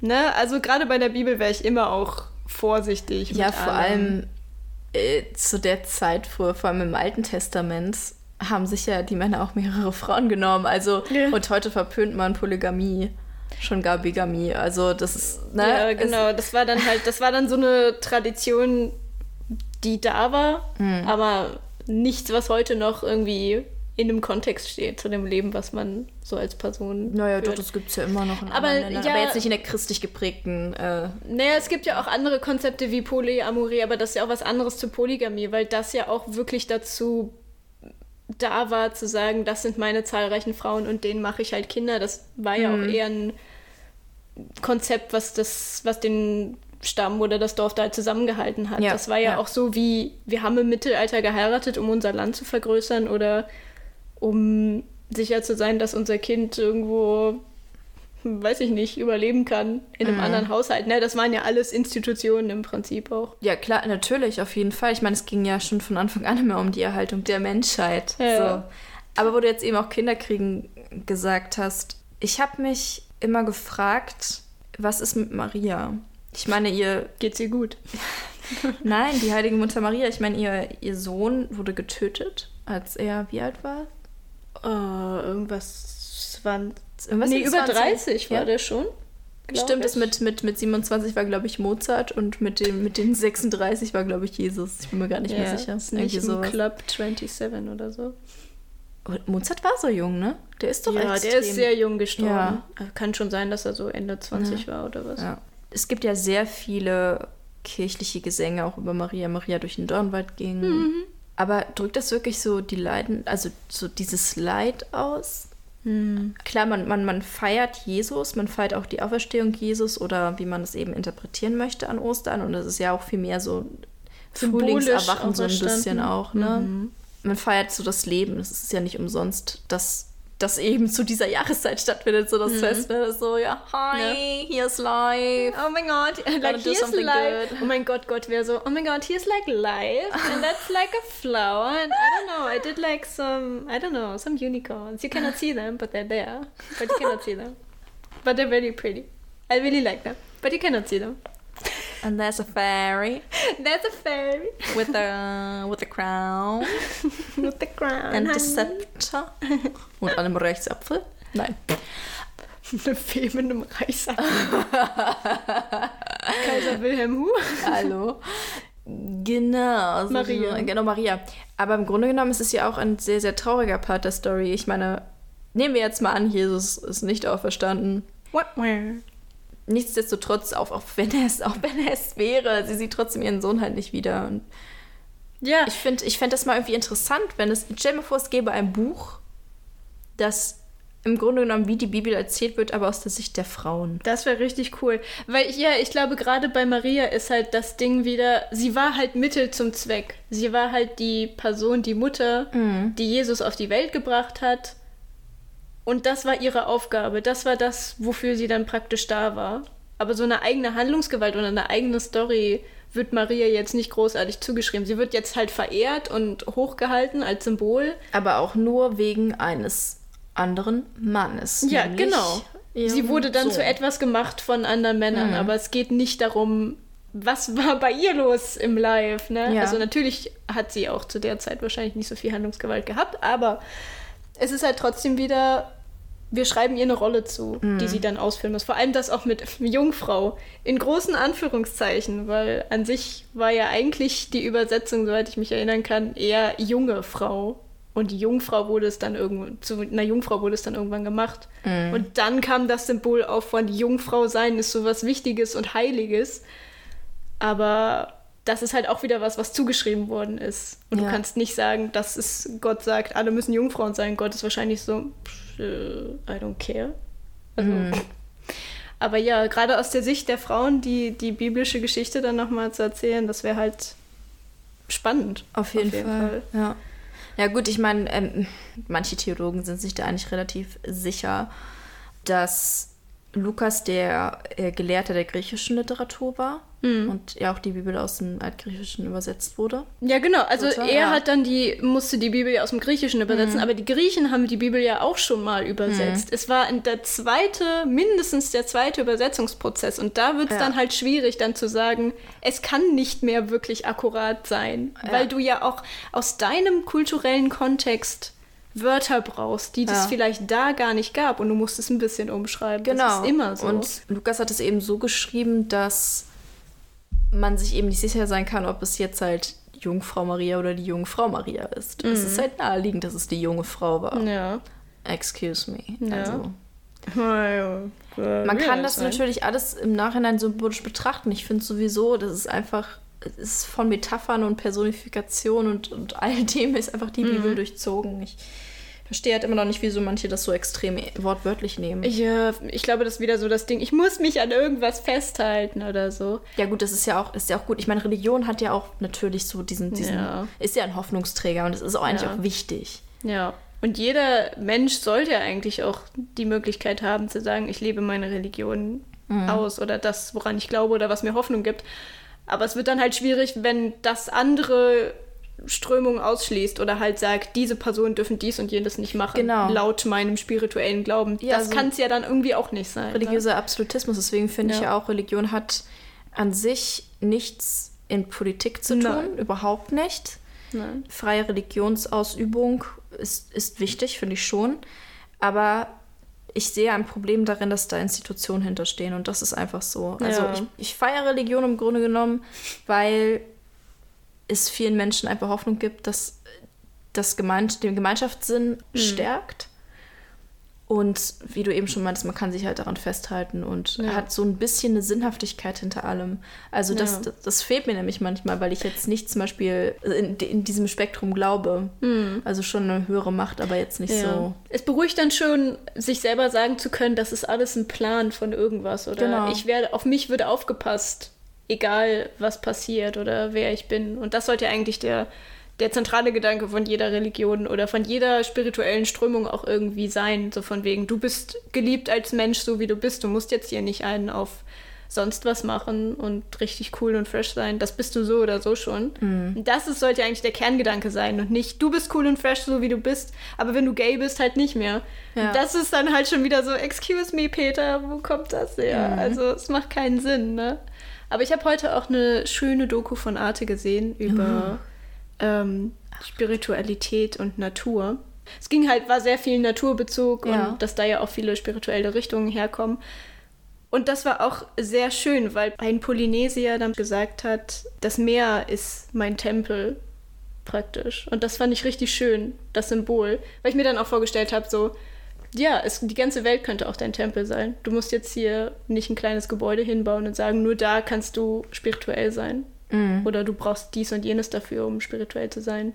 ne? Also gerade bei der Bibel wäre ich immer auch vorsichtig. Ja, vor allem. allem äh, zu der Zeit, vor, vor allem im Alten Testament, haben sich ja die Männer auch mehrere Frauen genommen. Also, Ja. und heute verpönt man Polygamie, schon gar Bigamie. Also, das ist, ne? Ja, genau. Das war dann halt, das war dann so eine Tradition, die da war, Hm. aber nichts, was heute noch irgendwie in einem Kontext steht zu dem Leben, was man so als Person. Naja, doch, führt. das gibt es ja immer noch in Aber, anderen Ländern. ja- aber jetzt nicht in der christlich geprägten. Äh, Naja, es gibt ja auch andere Konzepte wie Polyamorie, aber das ist ja auch was anderes zu Polygamie, weil das ja auch wirklich dazu da war, zu sagen, das sind meine zahlreichen Frauen und denen mache ich halt Kinder. Das war ja Mhm. auch eher ein Konzept, was das, was den Stamm oder das Dorf da halt zusammengehalten hat. Ja, das war ja, ja. auch so wie, wir haben im Mittelalter geheiratet, um unser Land zu vergrößern oder um sicher zu sein, dass unser Kind irgendwo, weiß ich nicht, überleben kann in einem Mhm. anderen Haushalt. Ne, das waren ja alles Institutionen im Prinzip auch. ja, klar, natürlich, auf jeden Fall. Ich meine, es ging ja schon von Anfang an immer um die Erhaltung der Menschheit. Ja. So. Aber wo du jetzt eben auch Kinderkriegen gesagt hast, ich habe mich immer gefragt, was ist mit Maria? Ich meine, ihr Geht's ihr gut? Nein, die heilige Mutter Maria. Ich meine, ihr, ihr Sohn wurde getötet, als er wie alt war? Oh, irgendwas 20. Irgendwas nee, über 20? 30 war Ja. der schon. Stimmt, das mit, mit, mit 27 war, glaube ich, Mozart und mit, dem, mit den 36 war, glaube ich, Jesus. Ich bin mir gar nicht ja, mehr sicher. Ist nicht sowas. Club 27 oder so. Und Mozart war so jung, ne? Der ist doch ja, extrem. der ist sehr jung gestorben. Ja. Also Kann schon sein, dass er so Ende 20 war oder was. Ja. Es gibt ja sehr viele kirchliche Gesänge auch über Maria. Maria durch den Dornwald ging. Mhm. Aber drückt das wirklich so die Leiden, also so dieses Leid aus? Hm. Klar, man, man, man feiert Jesus, man feiert auch die Auferstehung Jesus oder wie man es eben interpretieren möchte an Ostern. Und das ist ja auch viel mehr so Frühlingserwachen so ein bisschen auch. Ne? Mhm. Man feiert so das Leben. Es ist ja nicht umsonst, dass das eben zu dieser Jahreszeit stattfindet, so das Fest. Ne? So, ja, hi, here's life. Oh mein Gott, like here's life. good. Oh mein Gott, Gott wäre so, oh mein Gott, here's like life and that's like a flower and I don't know, I did like some, I don't know, some unicorns. You cannot see them, but they're there. But you cannot see them. But they're very pretty. I really like them, but you cannot see them. And there's a fairy There's a fairy with a, with a crown with the crown. and a scepter. Und einem Rechtsapfel. Nein. Eine Fee mit einem Reichsack. Kaiser Wilhelm Hu. Hallo. Genau. also Maria. so- Genau, Maria. Aber im Grunde genommen ist es ja auch ein sehr, sehr trauriger Part der Story. Ich meine, nehmen wir jetzt mal an, Jesus ist nicht auferstanden. Nichtsdestotrotz, auch, auch, wenn er es, auch wenn er es wäre, sie sieht trotzdem ihren Sohn halt nicht wieder. Und Ja, ich finde ich fänd das mal irgendwie interessant, wenn es, stell mal vor, es gäbe ein Buch, das im Grunde genommen wie die Bibel erzählt wird, aber aus der Sicht der Frauen. das wäre richtig cool. Weil, ja, ich glaube, gerade bei Maria ist halt das Ding wieder, sie war halt Mittel zum Zweck. Sie war halt die Person, die Mutter, die Jesus auf die Welt gebracht hat. Und das war ihre Aufgabe. Das war das, wofür sie dann praktisch da war. Aber so eine eigene Handlungsgewalt oder eine eigene Story wird Maria jetzt nicht großartig zugeschrieben. Sie wird jetzt halt verehrt und hochgehalten als Symbol. Aber auch nur wegen eines anderen Mannes. Ja, genau. Sie wurde dann Sohn. zu etwas gemacht von anderen Männern, aber es geht nicht darum, was war bei ihr los im Live, ne? Ja. Also natürlich hat sie auch zu der Zeit wahrscheinlich nicht so viel Handlungsgewalt gehabt, aber es ist halt trotzdem wieder, wir schreiben ihr eine Rolle zu, Mhm. die sie dann ausfüllen muss. Vor allem das auch mit Jungfrau in großen Anführungszeichen, weil an sich war ja eigentlich die Übersetzung, soweit ich mich erinnern kann, eher junge Frau. Und die Jungfrau wurde es dann irgendwann, zu einer Jungfrau wurde es dann irgendwann gemacht. Mhm. Und dann kam das Symbol auf von Jungfrau sein ist sowas Wichtiges und Heiliges. Aber das ist halt auch wieder was, was zugeschrieben worden ist. Und Ja. du kannst nicht sagen, dass es Gott sagt, alle müssen Jungfrauen sein. Gott ist wahrscheinlich so, pff, I don't care. Also, Mhm. Aber ja, gerade aus der Sicht der Frauen, die, die biblische Geschichte dann nochmal zu erzählen, das wäre halt spannend. Auf jeden, Fall. Ja. ja, gut, ich meine, ähm, manche Theologen sind sich da eigentlich relativ sicher, dass Lukas der äh, Gelehrte der griechischen Literatur war und ja auch die Bibel aus dem Altgriechischen übersetzt wurde. Ja, genau. Also Total, er ja. hat dann die, musste die Bibel ja aus dem Griechischen übersetzen, aber die Griechen haben die Bibel ja auch schon mal übersetzt. Es war in der zweite, mindestens der zweite Übersetzungsprozess. Und da wird es Ja. dann halt schwierig, dann zu sagen, es kann nicht mehr wirklich akkurat sein. Ja. Weil du ja auch aus deinem kulturellen Kontext Wörter brauchst, die es Ja. vielleicht da gar nicht gab und du musst es ein bisschen umschreiben. Genau. Das ist immer so. Und Lukas hat es eben so geschrieben, dass man sich eben nicht sicher sein kann, ob es jetzt halt Jungfrau Maria oder die Jungfrau Maria ist. Es ist halt naheliegend, dass es die junge Frau war. ja. Excuse me. Ja. Also, Man kann das natürlich alles im Nachhinein symbolisch betrachten. Ich finde sowieso, das ist einfach, es ist von Metaphern und Personifikation und, und all dem ist einfach die Bibel durchzogen. Ich verstehe halt immer noch nicht, wieso manche das so extrem wortwörtlich nehmen. Ja, ich glaube, das ist wieder so das Ding, ich muss mich an irgendwas festhalten oder so. Ja gut, das ist ja auch, ist ja auch gut. Ich meine, Religion hat ja auch natürlich so diesen, diesen Ja. ist ja ein Hoffnungsträger und das ist auch eigentlich Ja. auch wichtig. Ja. Und jeder Mensch sollte ja eigentlich auch die Möglichkeit haben zu sagen, ich lebe meine Religion aus oder das, woran ich glaube oder was mir Hoffnung gibt. Aber es wird dann halt schwierig, wenn das andere Strömung ausschließt oder halt sagt, diese Personen dürfen dies und jenes nicht machen, Genau. laut meinem spirituellen Glauben. Ja, das so- kann es ja dann irgendwie auch nicht sein. ne? Religiöser Absolutismus, deswegen finde ich Ja. ja auch, Religion hat an sich nichts in Politik zu tun, Nein. überhaupt nicht. Nein. Freie Religionsausübung ist, ist wichtig, finde ich schon. Aber ich sehe ein Problem darin, dass da Institutionen hinterstehen und das ist einfach so. Also Ja. ich, ich feiere Religion im Grunde genommen, weil es vielen Menschen einfach Hoffnung gibt, dass das Gemein den Gemeinschaftssinn Mhm. stärkt. Und wie du eben schon meintest, man kann sich halt daran festhalten und Ja. hat so ein bisschen eine Sinnhaftigkeit hinter allem. Also das, Ja. das, das fehlt mir nämlich manchmal, weil ich jetzt nicht zum Beispiel in, in diesem Spektrum glaube. Also schon eine höhere Macht, aber jetzt nicht Mhm. Ja. so. Es beruhigt dann schon, sich selber sagen zu können, das ist alles ein Plan von irgendwas oder Genau. ich werde, auf mich wird aufgepasst, egal was passiert oder wer ich bin. Und das sollte ja eigentlich der, der zentrale Gedanke von jeder Religion oder von jeder spirituellen Strömung auch irgendwie sein. So von wegen, du bist geliebt als Mensch, so wie du bist. Du musst jetzt hier nicht einen auf sonst was machen und richtig cool und fresh sein. Das bist du so oder so schon. Und Das ist, sollte eigentlich der Kerngedanke sein und nicht, du bist cool und fresh, so wie du bist, aber wenn du gay bist, halt nicht mehr. Ja. Das ist dann halt schon wieder so, excuse me, Peter, wo kommt das her? Also es macht keinen Sinn, ne? Aber ich habe heute auch eine schöne Doku von Arte gesehen über ähm, Spiritualität und Natur. Es ging halt, war sehr viel Naturbezug Ja. und dass da ja auch viele spirituelle Richtungen herkommen. Und das war auch sehr schön, weil ein Polynesier dann gesagt hat, das Meer ist mein Tempel praktisch. Und das fand ich richtig schön, das Symbol. Weil ich mir dann auch vorgestellt habe, so, ja, es, die ganze Welt könnte auch dein Tempel sein. Du musst jetzt hier nicht ein kleines Gebäude hinbauen und sagen, nur da kannst du spirituell sein. Oder du brauchst dies und jenes dafür, um spirituell zu sein.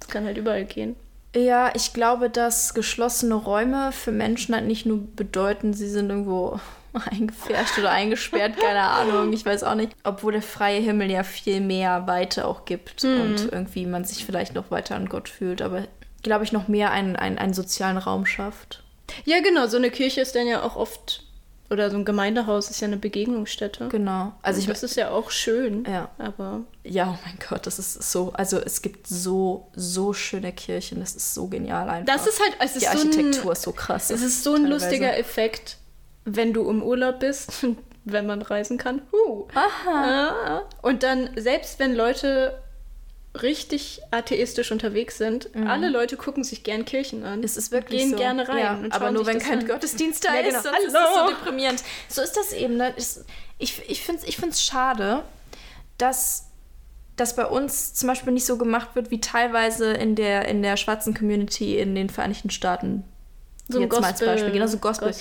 Das kann halt überall gehen. Ja, ich glaube, dass geschlossene Räume für Menschen halt nicht nur bedeuten, sie sind irgendwo eingefärscht oder eingesperrt, keine Ahnung, ich weiß auch nicht. Obwohl der freie Himmel ja viel mehr Weite auch gibt und irgendwie man sich vielleicht noch weiter an Gott fühlt, aber glaube ich noch mehr einen, einen, einen sozialen Raum schafft. Ja, genau, so eine Kirche ist dann ja auch oft, oder so ein Gemeindehaus ist ja eine Begegnungsstätte. Genau. Also ich das ist ja auch schön. Ja. Aber Ja, oh mein Gott, das ist so. Also es gibt so, so schöne Kirchen. Das ist so genial einfach. das ist halt, es ist Die so Architektur ein, ist so krass. es ist so ein teilweise. lustiger Effekt, wenn du im Urlaub bist, wenn man reisen kann. Huh. Aha. Und dann, selbst wenn Leute richtig atheistisch unterwegs sind, alle Leute gucken sich gern Kirchen an. Mhm. Es ist wirklich Gehen so. gerne rein. Ja, aber nur wenn kein an. Gottesdienst da Ja, ist, genau. sonst ist das so Hallo. deprimierend. So ist das eben. Ne? Ich, ich finde es ich find's schade, dass das bei uns zum Beispiel nicht so gemacht wird, wie teilweise in der, in der schwarzen Community in den Vereinigten Staaten. so ein jetzt mal als Gospel, Beispiel. Genau, so Gospel.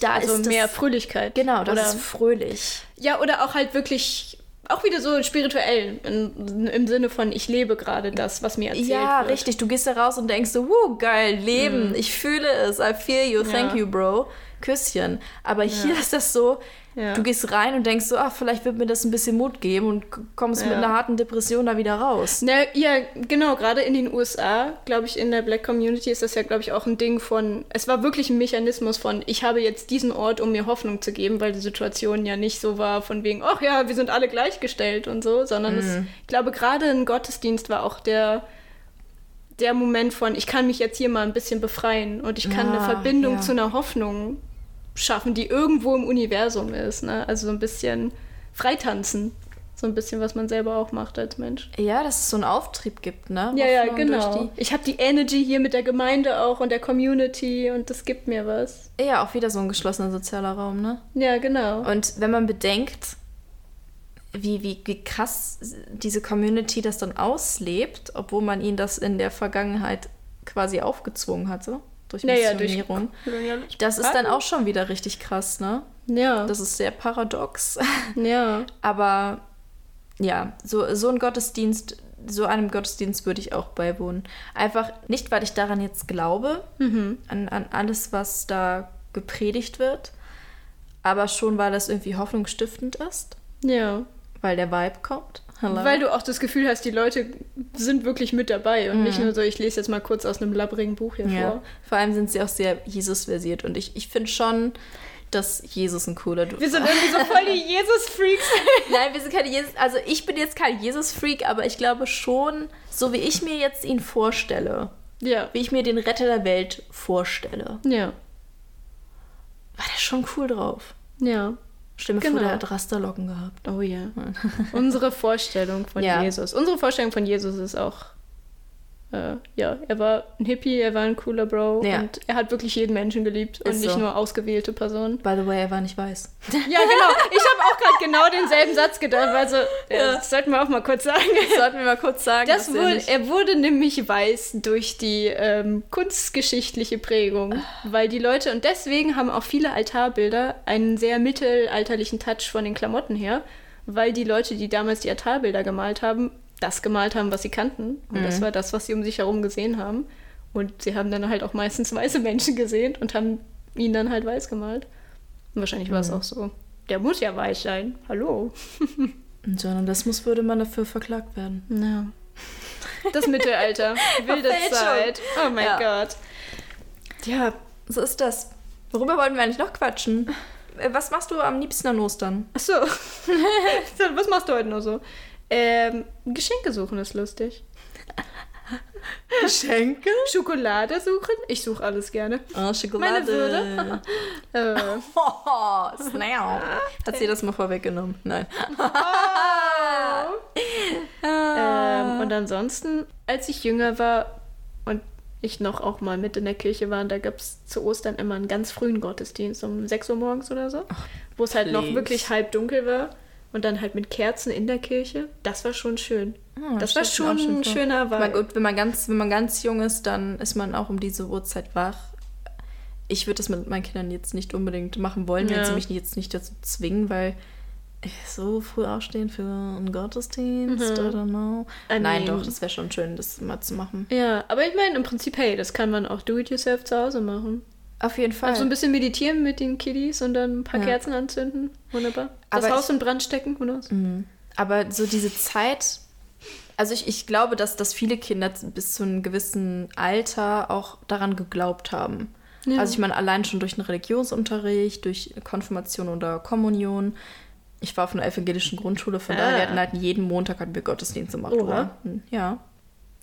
Da also ist das- mehr Fröhlichkeit. Genau, das oder, ist fröhlich. Ja, oder auch halt wirklich, auch wieder so spirituell, in, im Sinne von, ich lebe gerade das, was mir erzählt Ja, wird. richtig. Du gehst da raus und denkst so, wuh, geil, Leben, ich fühle es, I feel you, thank Ja. you, bro. Küsschen. Aber hier ist das so, Ja. du gehst rein und denkst so, ach, vielleicht wird mir das ein bisschen Mut geben und kommst mit Ja. einer harten Depression da wieder raus. Na, ja, genau, gerade in den USA, glaube ich, in der Black Community ist das ja, glaube ich, auch ein Ding von, es war wirklich ein Mechanismus von, ich habe jetzt diesen Ort, um mir Hoffnung zu geben, weil die Situation ja nicht so war von wegen, ach ja, wir sind alle gleichgestellt und so, sondern es, ich glaube, gerade ein Gottesdienst war auch der, der Moment von, ich kann mich jetzt hier mal ein bisschen befreien und ich kann eine Ah, Verbindung ja. zu einer Hoffnung schaffen, die irgendwo im Universum ist, ne? Also so ein bisschen freitanzen. So ein bisschen, was man selber auch macht als Mensch. Ja, dass es so einen Auftrieb gibt, ne? Ja, ja, genau. Ich habe die Energy hier mit der Gemeinde auch und der Community und das gibt mir was. Ja, auch wieder so ein geschlossener sozialer Raum, ne? Ja, genau. Und wenn man bedenkt, wie, wie, wie krass diese Community das dann auslebt, obwohl man ihnen das in der Vergangenheit quasi aufgezwungen hatte, durch Naja, durch Missionierung. Kolonialismus. Das ist dann auch schon wieder richtig krass, ne? Ja, Das ist sehr paradox. ja. Aber ja, so, so ein Gottesdienst, so einem Gottesdienst würde ich auch beiwohnen. Einfach nicht, weil ich daran jetzt glaube, Mhm. an, an alles, was da gepredigt wird, aber schon, weil das irgendwie hoffnungsstiftend ist, Ja. weil der Vibe kommt. Hello. Weil du auch das Gefühl hast, die Leute sind wirklich mit dabei und nicht nur so, ich lese jetzt mal kurz aus einem labbrigen Buch hier Mhm. ja. vor. Vor allem sind sie auch sehr Jesus-versiert und ich, ich finde schon, dass Jesus ein cooler Dude Wir sind irgendwie so voll die Jesus-Freaks. Nein, wir sind keine Jesus. Also ich bin jetzt kein Jesus-Freak, aber ich glaube schon, so wie ich mir jetzt ihn vorstelle, ja. wie ich mir den Retter der Welt vorstelle, Ja. war der schon cool drauf. Ja. Stell mir Genau. vor, der hat Rasterlocken gehabt. Oh ja. Unsere Vorstellung von Ja. Jesus. Unsere Vorstellung von Jesus ist auch, äh, ja, er war ein Hippie, er war ein cooler Bro Ja. und er hat wirklich jeden Menschen geliebt und Ist nicht so. nur ausgewählte Personen. By the way, er war nicht weiß. Ja, genau. Ich habe auch gerade genau denselben Satz gedacht. Also, ja. das sollten wir auch mal kurz sagen. Sollten wir mal kurz sagen. Das er wurde, nicht- er wurde nämlich weiß durch die ähm, kunstgeschichtliche Prägung, weil die Leute, und deswegen haben auch viele Altarbilder einen sehr mittelalterlichen Touch von den Klamotten her, weil die Leute, die damals die Altarbilder gemalt haben, das gemalt haben, was sie kannten. Und Mhm. das war das, was sie um sich herum gesehen haben. Und sie haben dann halt auch meistens weiße Menschen gesehen und haben ihn dann halt weiß gemalt. Und wahrscheinlich war es Mhm. auch so. Der muss ja weiß sein. Hallo. Und Journalismus würde man dafür verklagt werden. Ja. Das Mittelalter. Wilde. Zeit. Oh mein Ja. Gott. Ja, so ist das. Worüber wollten wir eigentlich noch quatschen? Äh, Was machst du am liebsten an Ostern? Ach so. Was machst du heute noch so? Ähm, Geschenke suchen ist lustig. Geschenke? Schokolade suchen? Ich suche alles gerne. Oh, Schokolade. Meine Würde. Äh, Oh, snap. Hat sie das mal vorweggenommen? Nein. ähm, und ansonsten, als ich jünger war und ich noch auch mal mit in der Kirche war, da gab es zu Ostern immer einen ganz frühen Gottesdienst um 6 Uhr morgens oder so, wo es halt noch wirklich halb dunkel war und dann halt mit Kerzen in der Kirche. Das war schon schön. Oh, das war ich mir schon auch ein schöner Vibe. gut, wenn man, ganz, wenn man ganz jung ist, dann ist man auch um diese Uhrzeit wach. Ich würde das mit meinen Kindern jetzt nicht unbedingt machen wollen, wenn Ja. sie mich jetzt nicht dazu zwingen, weil so früh aufstehen für einen Gottesdienst, I don't know. I Nein, mean- doch, das wäre schon schön, das mal zu machen. Ja, aber ich meine, im Prinzip, hey, das kann man auch do-it-yourself zu Hause machen. Auf jeden Fall. Also ein bisschen meditieren mit den Kiddies und dann ein paar Ja. Kerzen anzünden. Wunderbar. Das Aber Haus ich- in Brand stecken, who knows? Mhm. Aber so diese Zeit, also ich, ich glaube, dass, dass viele Kinder bis zu einem gewissen Alter auch daran geglaubt haben. Ja. Also ich meine, allein schon durch den Religionsunterricht, durch Konfirmation oder Kommunion. Ich war auf einer evangelischen Grundschule, von Ah. daher wir hatten halt jeden Montag hatten wir Gottesdienst 8 Uhr. Oha. Hm, Ja.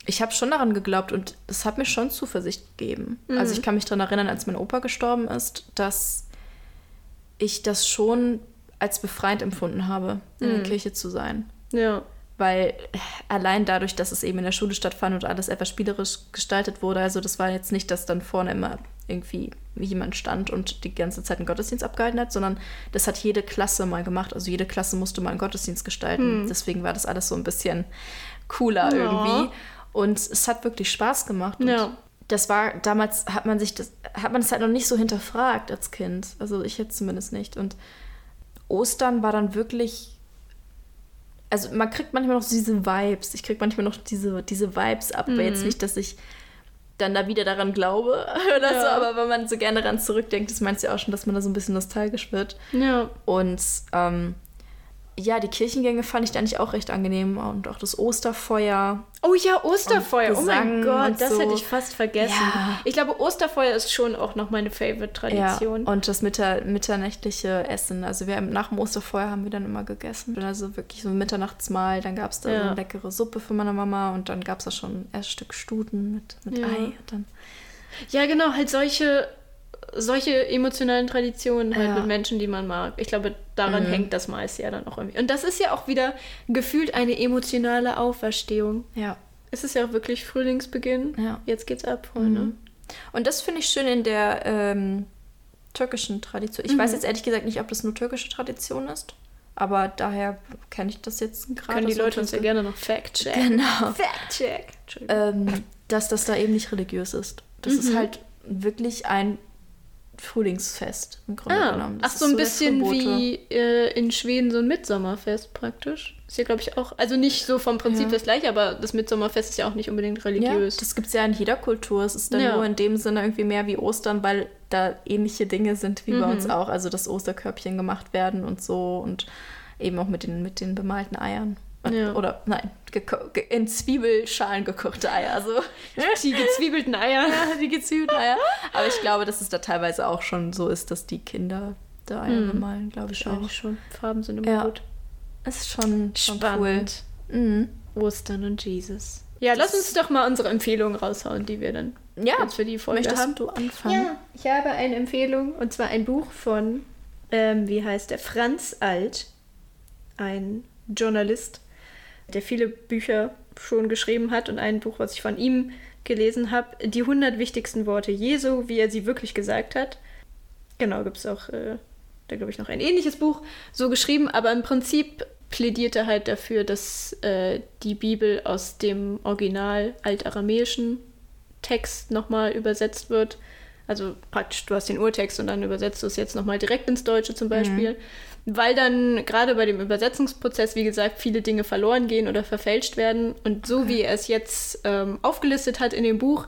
Ich habe schon daran geglaubt und es hat mir schon Zuversicht gegeben. Mhm. Also ich kann mich daran erinnern, als mein Opa gestorben ist, dass ich das schon als befreiend empfunden habe, in der Mhm. Kirche zu sein. Ja. Weil äh, allein dadurch, dass es eben in der Schule stattfand und alles etwas spielerisch gestaltet wurde, also das war jetzt nicht, dass dann vorne immer irgendwie jemand stand und die ganze Zeit einen Gottesdienst abgehalten hat, sondern das hat jede Klasse mal gemacht. Also jede Klasse musste mal einen Gottesdienst gestalten. Deswegen war das alles so ein bisschen cooler Ja. irgendwie. Und es hat wirklich Spaß gemacht. Ja. Das war, damals hat man sich das, hat man es halt noch nicht so hinterfragt als Kind. Also ich jetzt zumindest nicht. Und Ostern war dann wirklich also man kriegt manchmal noch so diese Vibes. Ich krieg manchmal noch diese, diese Vibes ab. Aber jetzt nicht, dass ich dann da wieder daran glaube oder so. Ja. Aber wenn man so gerne daran zurückdenkt, das meinst du ja auch schon, dass man da so ein bisschen nostalgisch wird. Ja. Und ähm, ja, die Kirchengänge fand ich da eigentlich auch recht angenehm. Und auch das Osterfeuer. Oh ja, Osterfeuer. Oh mein Gott, das so. hätte ich fast vergessen. Ja. Ich glaube, Osterfeuer ist schon auch noch meine Favorite-Tradition. Ja, und das Mitter mitternächtliche Essen. Also wir haben, nach dem Osterfeuer haben wir dann immer gegessen. Also wirklich so ein Mitternachtsmahl. Dann gab es da so Ja. eine leckere Suppe für meine Mama. Und dann gab es da schon erst ein Stück Stuten mit, mit. Ei. Und dann Ja, genau, halt solche, solche emotionalen Traditionen halt Ja. mit Menschen, die man mag. Ich glaube, daran Mhm. hängt das meiste ja dann auch irgendwie. Und das ist ja auch wieder gefühlt eine emotionale Auferstehung. ja. Es ist ja auch wirklich Frühlingsbeginn. Ja. Jetzt geht's ab, Freunde. Mhm. Und das finde ich schön in der ähm, türkischen Tradition. Ich Mhm. weiß jetzt ehrlich gesagt nicht, ob das nur türkische Tradition ist. Aber daher kenne ich das jetzt gerade. Können die Leute uns ja gerne noch fact-checken. Genau. Fact-check. Ähm, dass das da eben nicht religiös ist. Das ist Mhm. halt wirklich ein Frühlingsfest im Grunde Ah, genommen. ach, Das so ist ein bisschen wie äh, in Schweden so ein Mitsommerfest praktisch. Ist ja, glaube ich, auch, also nicht so vom Prinzip Ja. das gleiche, aber das Mitsommerfest ist ja auch nicht unbedingt Ja, religiös. das gibt es ja in jeder Kultur. Es ist dann Ja. nur in dem Sinne irgendwie mehr wie Ostern, weil da ähnliche Dinge sind wie bei Mhm. uns auch. Also dass Osterkörbchen gemacht werden und so und eben auch mit den, mit den bemalten Eiern. Ja. Oder nein, in Zwiebelschalen gekochte Eier. Also die gezwiebelten Eier. ja, die gezwiebelten Eier. Aber ich glaube, dass es da teilweise auch schon so ist, dass die Kinder da Eier Mhm. bemalen, glaube ich auch. Schon. Farben sind immer Ja. gut. Es ist schon, schon Spannend. cool. Mhm. Ostern und Jesus. Ja, lass uns doch mal unsere Empfehlungen raushauen, die wir dann Ja, jetzt für die Folge möchtest haben. du anfangen? Ja, ich habe eine Empfehlung und zwar ein Buch von, ähm, wie heißt der, Franz Alt, ein Journalist, der viele Bücher schon geschrieben hat und ein Buch, was ich von ihm gelesen habe, die 100 wichtigsten Worte Jesu, wie er sie wirklich gesagt hat. Genau, gibt es auch, äh, da glaube ich, noch ein ähnliches Buch so geschrieben, aber im Prinzip plädiert er halt dafür, dass äh, die Bibel aus dem Original altaramäischen Text nochmal übersetzt wird. Also praktisch, du hast den Urtext und dann übersetzt du es jetzt nochmal direkt ins Deutsche zum Beispiel. Weil dann gerade bei dem Übersetzungsprozess, wie gesagt, viele Dinge verloren gehen oder verfälscht werden. Und so wie er es jetzt ähm, aufgelistet hat in dem Buch,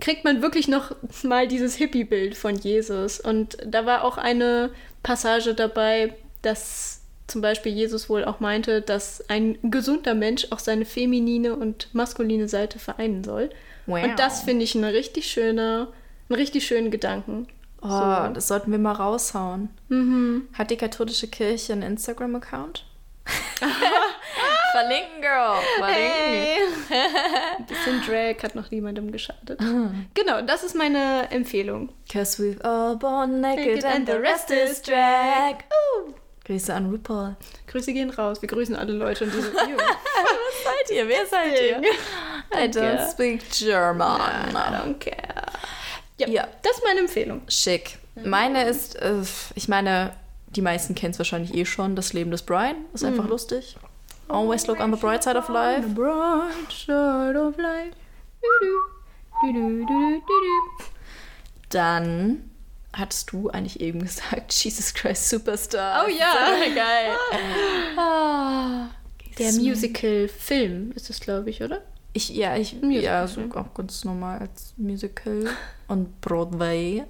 kriegt man wirklich noch mal dieses Hippie-Bild von Jesus. Und da war auch eine Passage dabei, dass zum Beispiel Jesus wohl auch meinte, dass ein gesunder Mensch auch seine feminine und maskuline Seite vereinen soll. Wow. Und das finde ich eine richtig schöne, einen richtig schönen Gedanken. Oh, So. das sollten wir mal raushauen. Mhm. Hat die katholische Kirche einen Instagram-Account? Verlinken, Girl. Verlinken. Ein bisschen Drag hat noch niemandem geschadet. Genau, das ist meine Empfehlung. Cause we've all born naked and the rest is drag. Grüße an RuPaul. Grüße gehen raus. Wir grüßen alle Leute und diese. Ew. seid ihr? Wer seid ihr? I don't speak German. I don't care. Ja, Ja. das ist meine Empfehlung. Schick. Meine ist, äh, ich meine, die meisten kennen es wahrscheinlich eh schon, das Leben des Brian. Ist einfach lustig. Always look on the bright side of life. bright side of life. Dann hattest du eigentlich eben gesagt, Jesus Christ Superstar. Oh ja. Geil. ah, Der Musical-Film ist es, glaube ich, oder? Ich, ja, ich, Musical, ja, so ja. auch ganz normal als Musical und Broadway.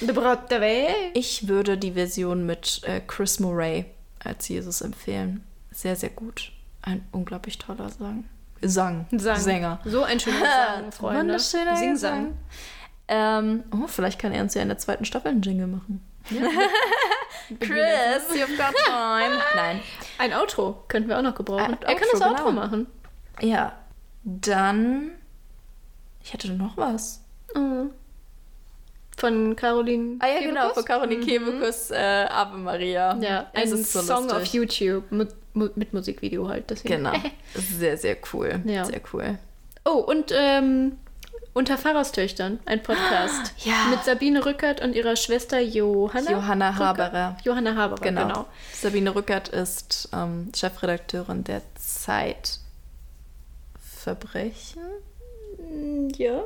Der Welt. Ich würde die Version mit äh, Chris Murray als Jesus empfehlen. Sehr, sehr gut. Ein unglaublich toller Sang. Sang. Sang. Sänger. So ein schöner Sang, Freunde. Wunderschöner Singsang. Ähm, oh, vielleicht kann er uns ja in der zweiten Staffel einen Jingle machen. Chris, you've got time. Nein. Ein Outro könnten wir auch noch gebrauchen. Ein er kann Outro, das Outro genau. machen. Ja. Dann. Ich hatte noch was. Mhm. Von Caroline Ah ja, genau, Kebekus? von Caroline Kebekus, äh, Ave Maria. Ja, es ein so Song lustig. auf YouTube mit, mit Musikvideo halt. Deswegen. Genau. Sehr, sehr cool. Ja. Sehr cool. Oh, und ähm, Unter Pfarrerstöchtern, ein Podcast. Ja. Mit Sabine Rückert und ihrer Schwester Johanna. Johanna? Haberer. Johanna Haberer, Genau. genau. Sabine Rückert ist ähm, Chefredakteurin der Zeit Verbrechen. Ja.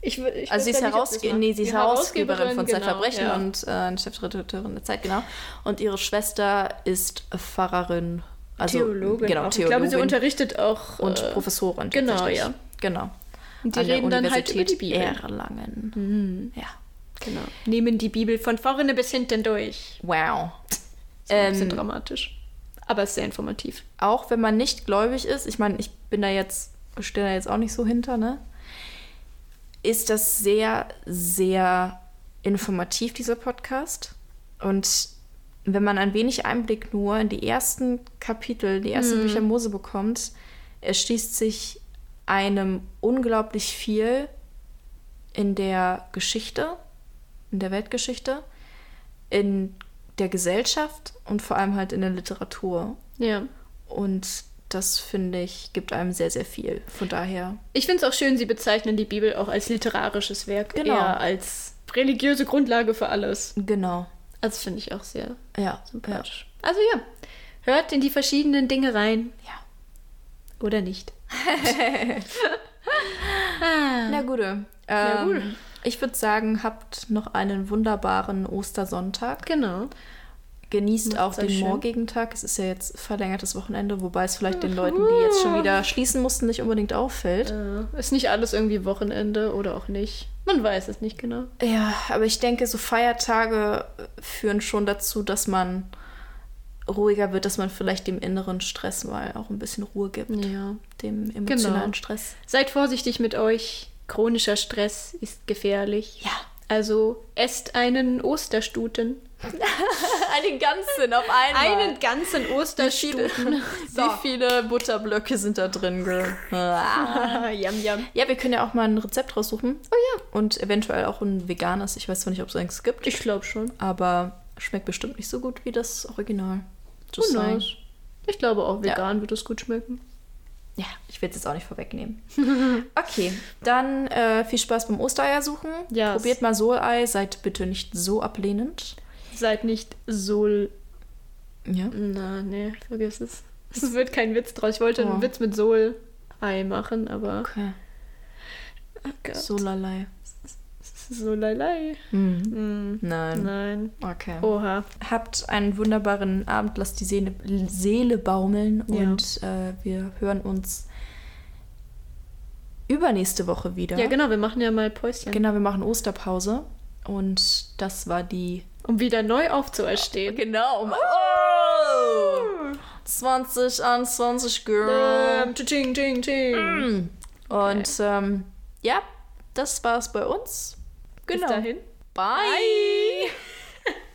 Ich, ich Also sie ist, Herausge nee, sie ist Herausgeberin von genau, Zeitverbrechen ja. und äh, Chefredakteurin der Zeit, genau. Und ihre Schwester ist Pfarrerin. Also, Theologin. Genau, auch. Theologin. Ich glaube, sie unterrichtet auch. und äh, Professorin. genau, ja. Genau. Und die An reden dann halt über die Bibel. Erlangen. Ja. Genau. Nehmen die Bibel von vorne bis hinten durch. Wow. Ist ein bisschen Ähm, dramatisch. Aber es ist sehr informativ. auch wenn man nicht gläubig ist, ich meine, ich bin da jetzt, stehe da jetzt auch nicht so hinter, ne? Ist das sehr, sehr informativ, dieser Podcast. Und wenn man ein wenig Einblick nur in die ersten Kapitel, die ersten Bücher Mose bekommt, erschließt sich einem unglaublich viel in der Geschichte, in der Weltgeschichte, in der Gesellschaft und vor allem halt in der Literatur. Ja. Und das, finde ich, gibt einem sehr, sehr viel. Von daher. Ich finde es auch schön, sie bezeichnen die Bibel auch als literarisches Werk, Genau. eher als religiöse Grundlage für alles. Genau. Also finde ich auch sehr Ja. Ja. sympathisch. Also ja, hört in die verschiedenen Dinge rein. ja. Oder nicht. Na gut. Ähm, Na gut. Ich würde sagen, habt noch einen wunderbaren Ostersonntag. genau. Genießt Macht's auch den schön. morgigen Tag. Es ist ja jetzt verlängertes Wochenende, wobei es vielleicht den Leuten, die jetzt schon wieder schließen mussten, nicht unbedingt auffällt. Äh, ist nicht alles irgendwie Wochenende oder auch nicht. Man weiß es nicht genau. Ja, aber ich denke, so Feiertage führen schon dazu, dass man ruhiger wird, dass man vielleicht dem inneren Stress mal auch ein bisschen Ruhe gibt. Ja. Dem emotionalen Genau. Stress. Seid vorsichtig mit euch. Chronischer Stress ist gefährlich. Ja. Also esst einen Osterstuten. Einen ganzen auf einmal. Einen ganzen Osterstuten. Wie viele Butterblöcke sind da drin, Girl? Ah. yum, yum. Ja, wir können ja auch mal ein Rezept raussuchen. Oh ja. Und eventuell auch ein veganes. Ich weiß zwar nicht, ob es eins gibt, Ich glaube schon. aber schmeckt bestimmt nicht so gut wie das Original. Just Who knows? Ich glaube auch vegan wird es gut schmecken. Ja, ich will es jetzt auch nicht vorwegnehmen. Okay, dann äh, viel Spaß beim Ostereier suchen. Yes. Probiert mal Solei, seid bitte nicht so ablehnend. Seid nicht so. Ja. Na, nee, vergiss es. Es wird kein Witz draus. Ich wollte Oh. einen Witz mit Sol-Ei machen, aber. Okay. Oh. Solalei. So lalei. Mhm. Hm, Nein. nein. Okay. Oha. Habt einen wunderbaren Abend, lasst die Seele, Seele baumeln Ja. und äh, wir hören uns übernächste Woche wieder. Ja, genau, wir machen ja mal Päuschen. Genau, wir machen Osterpause und das war die. Um wieder neu aufzuerstehen. Genau. Um, oh! 2021 Girl. Ähm, tsching, tsching, tsching. Und ähm, ja, das war's bei uns. Genau. Bis dahin. Bye.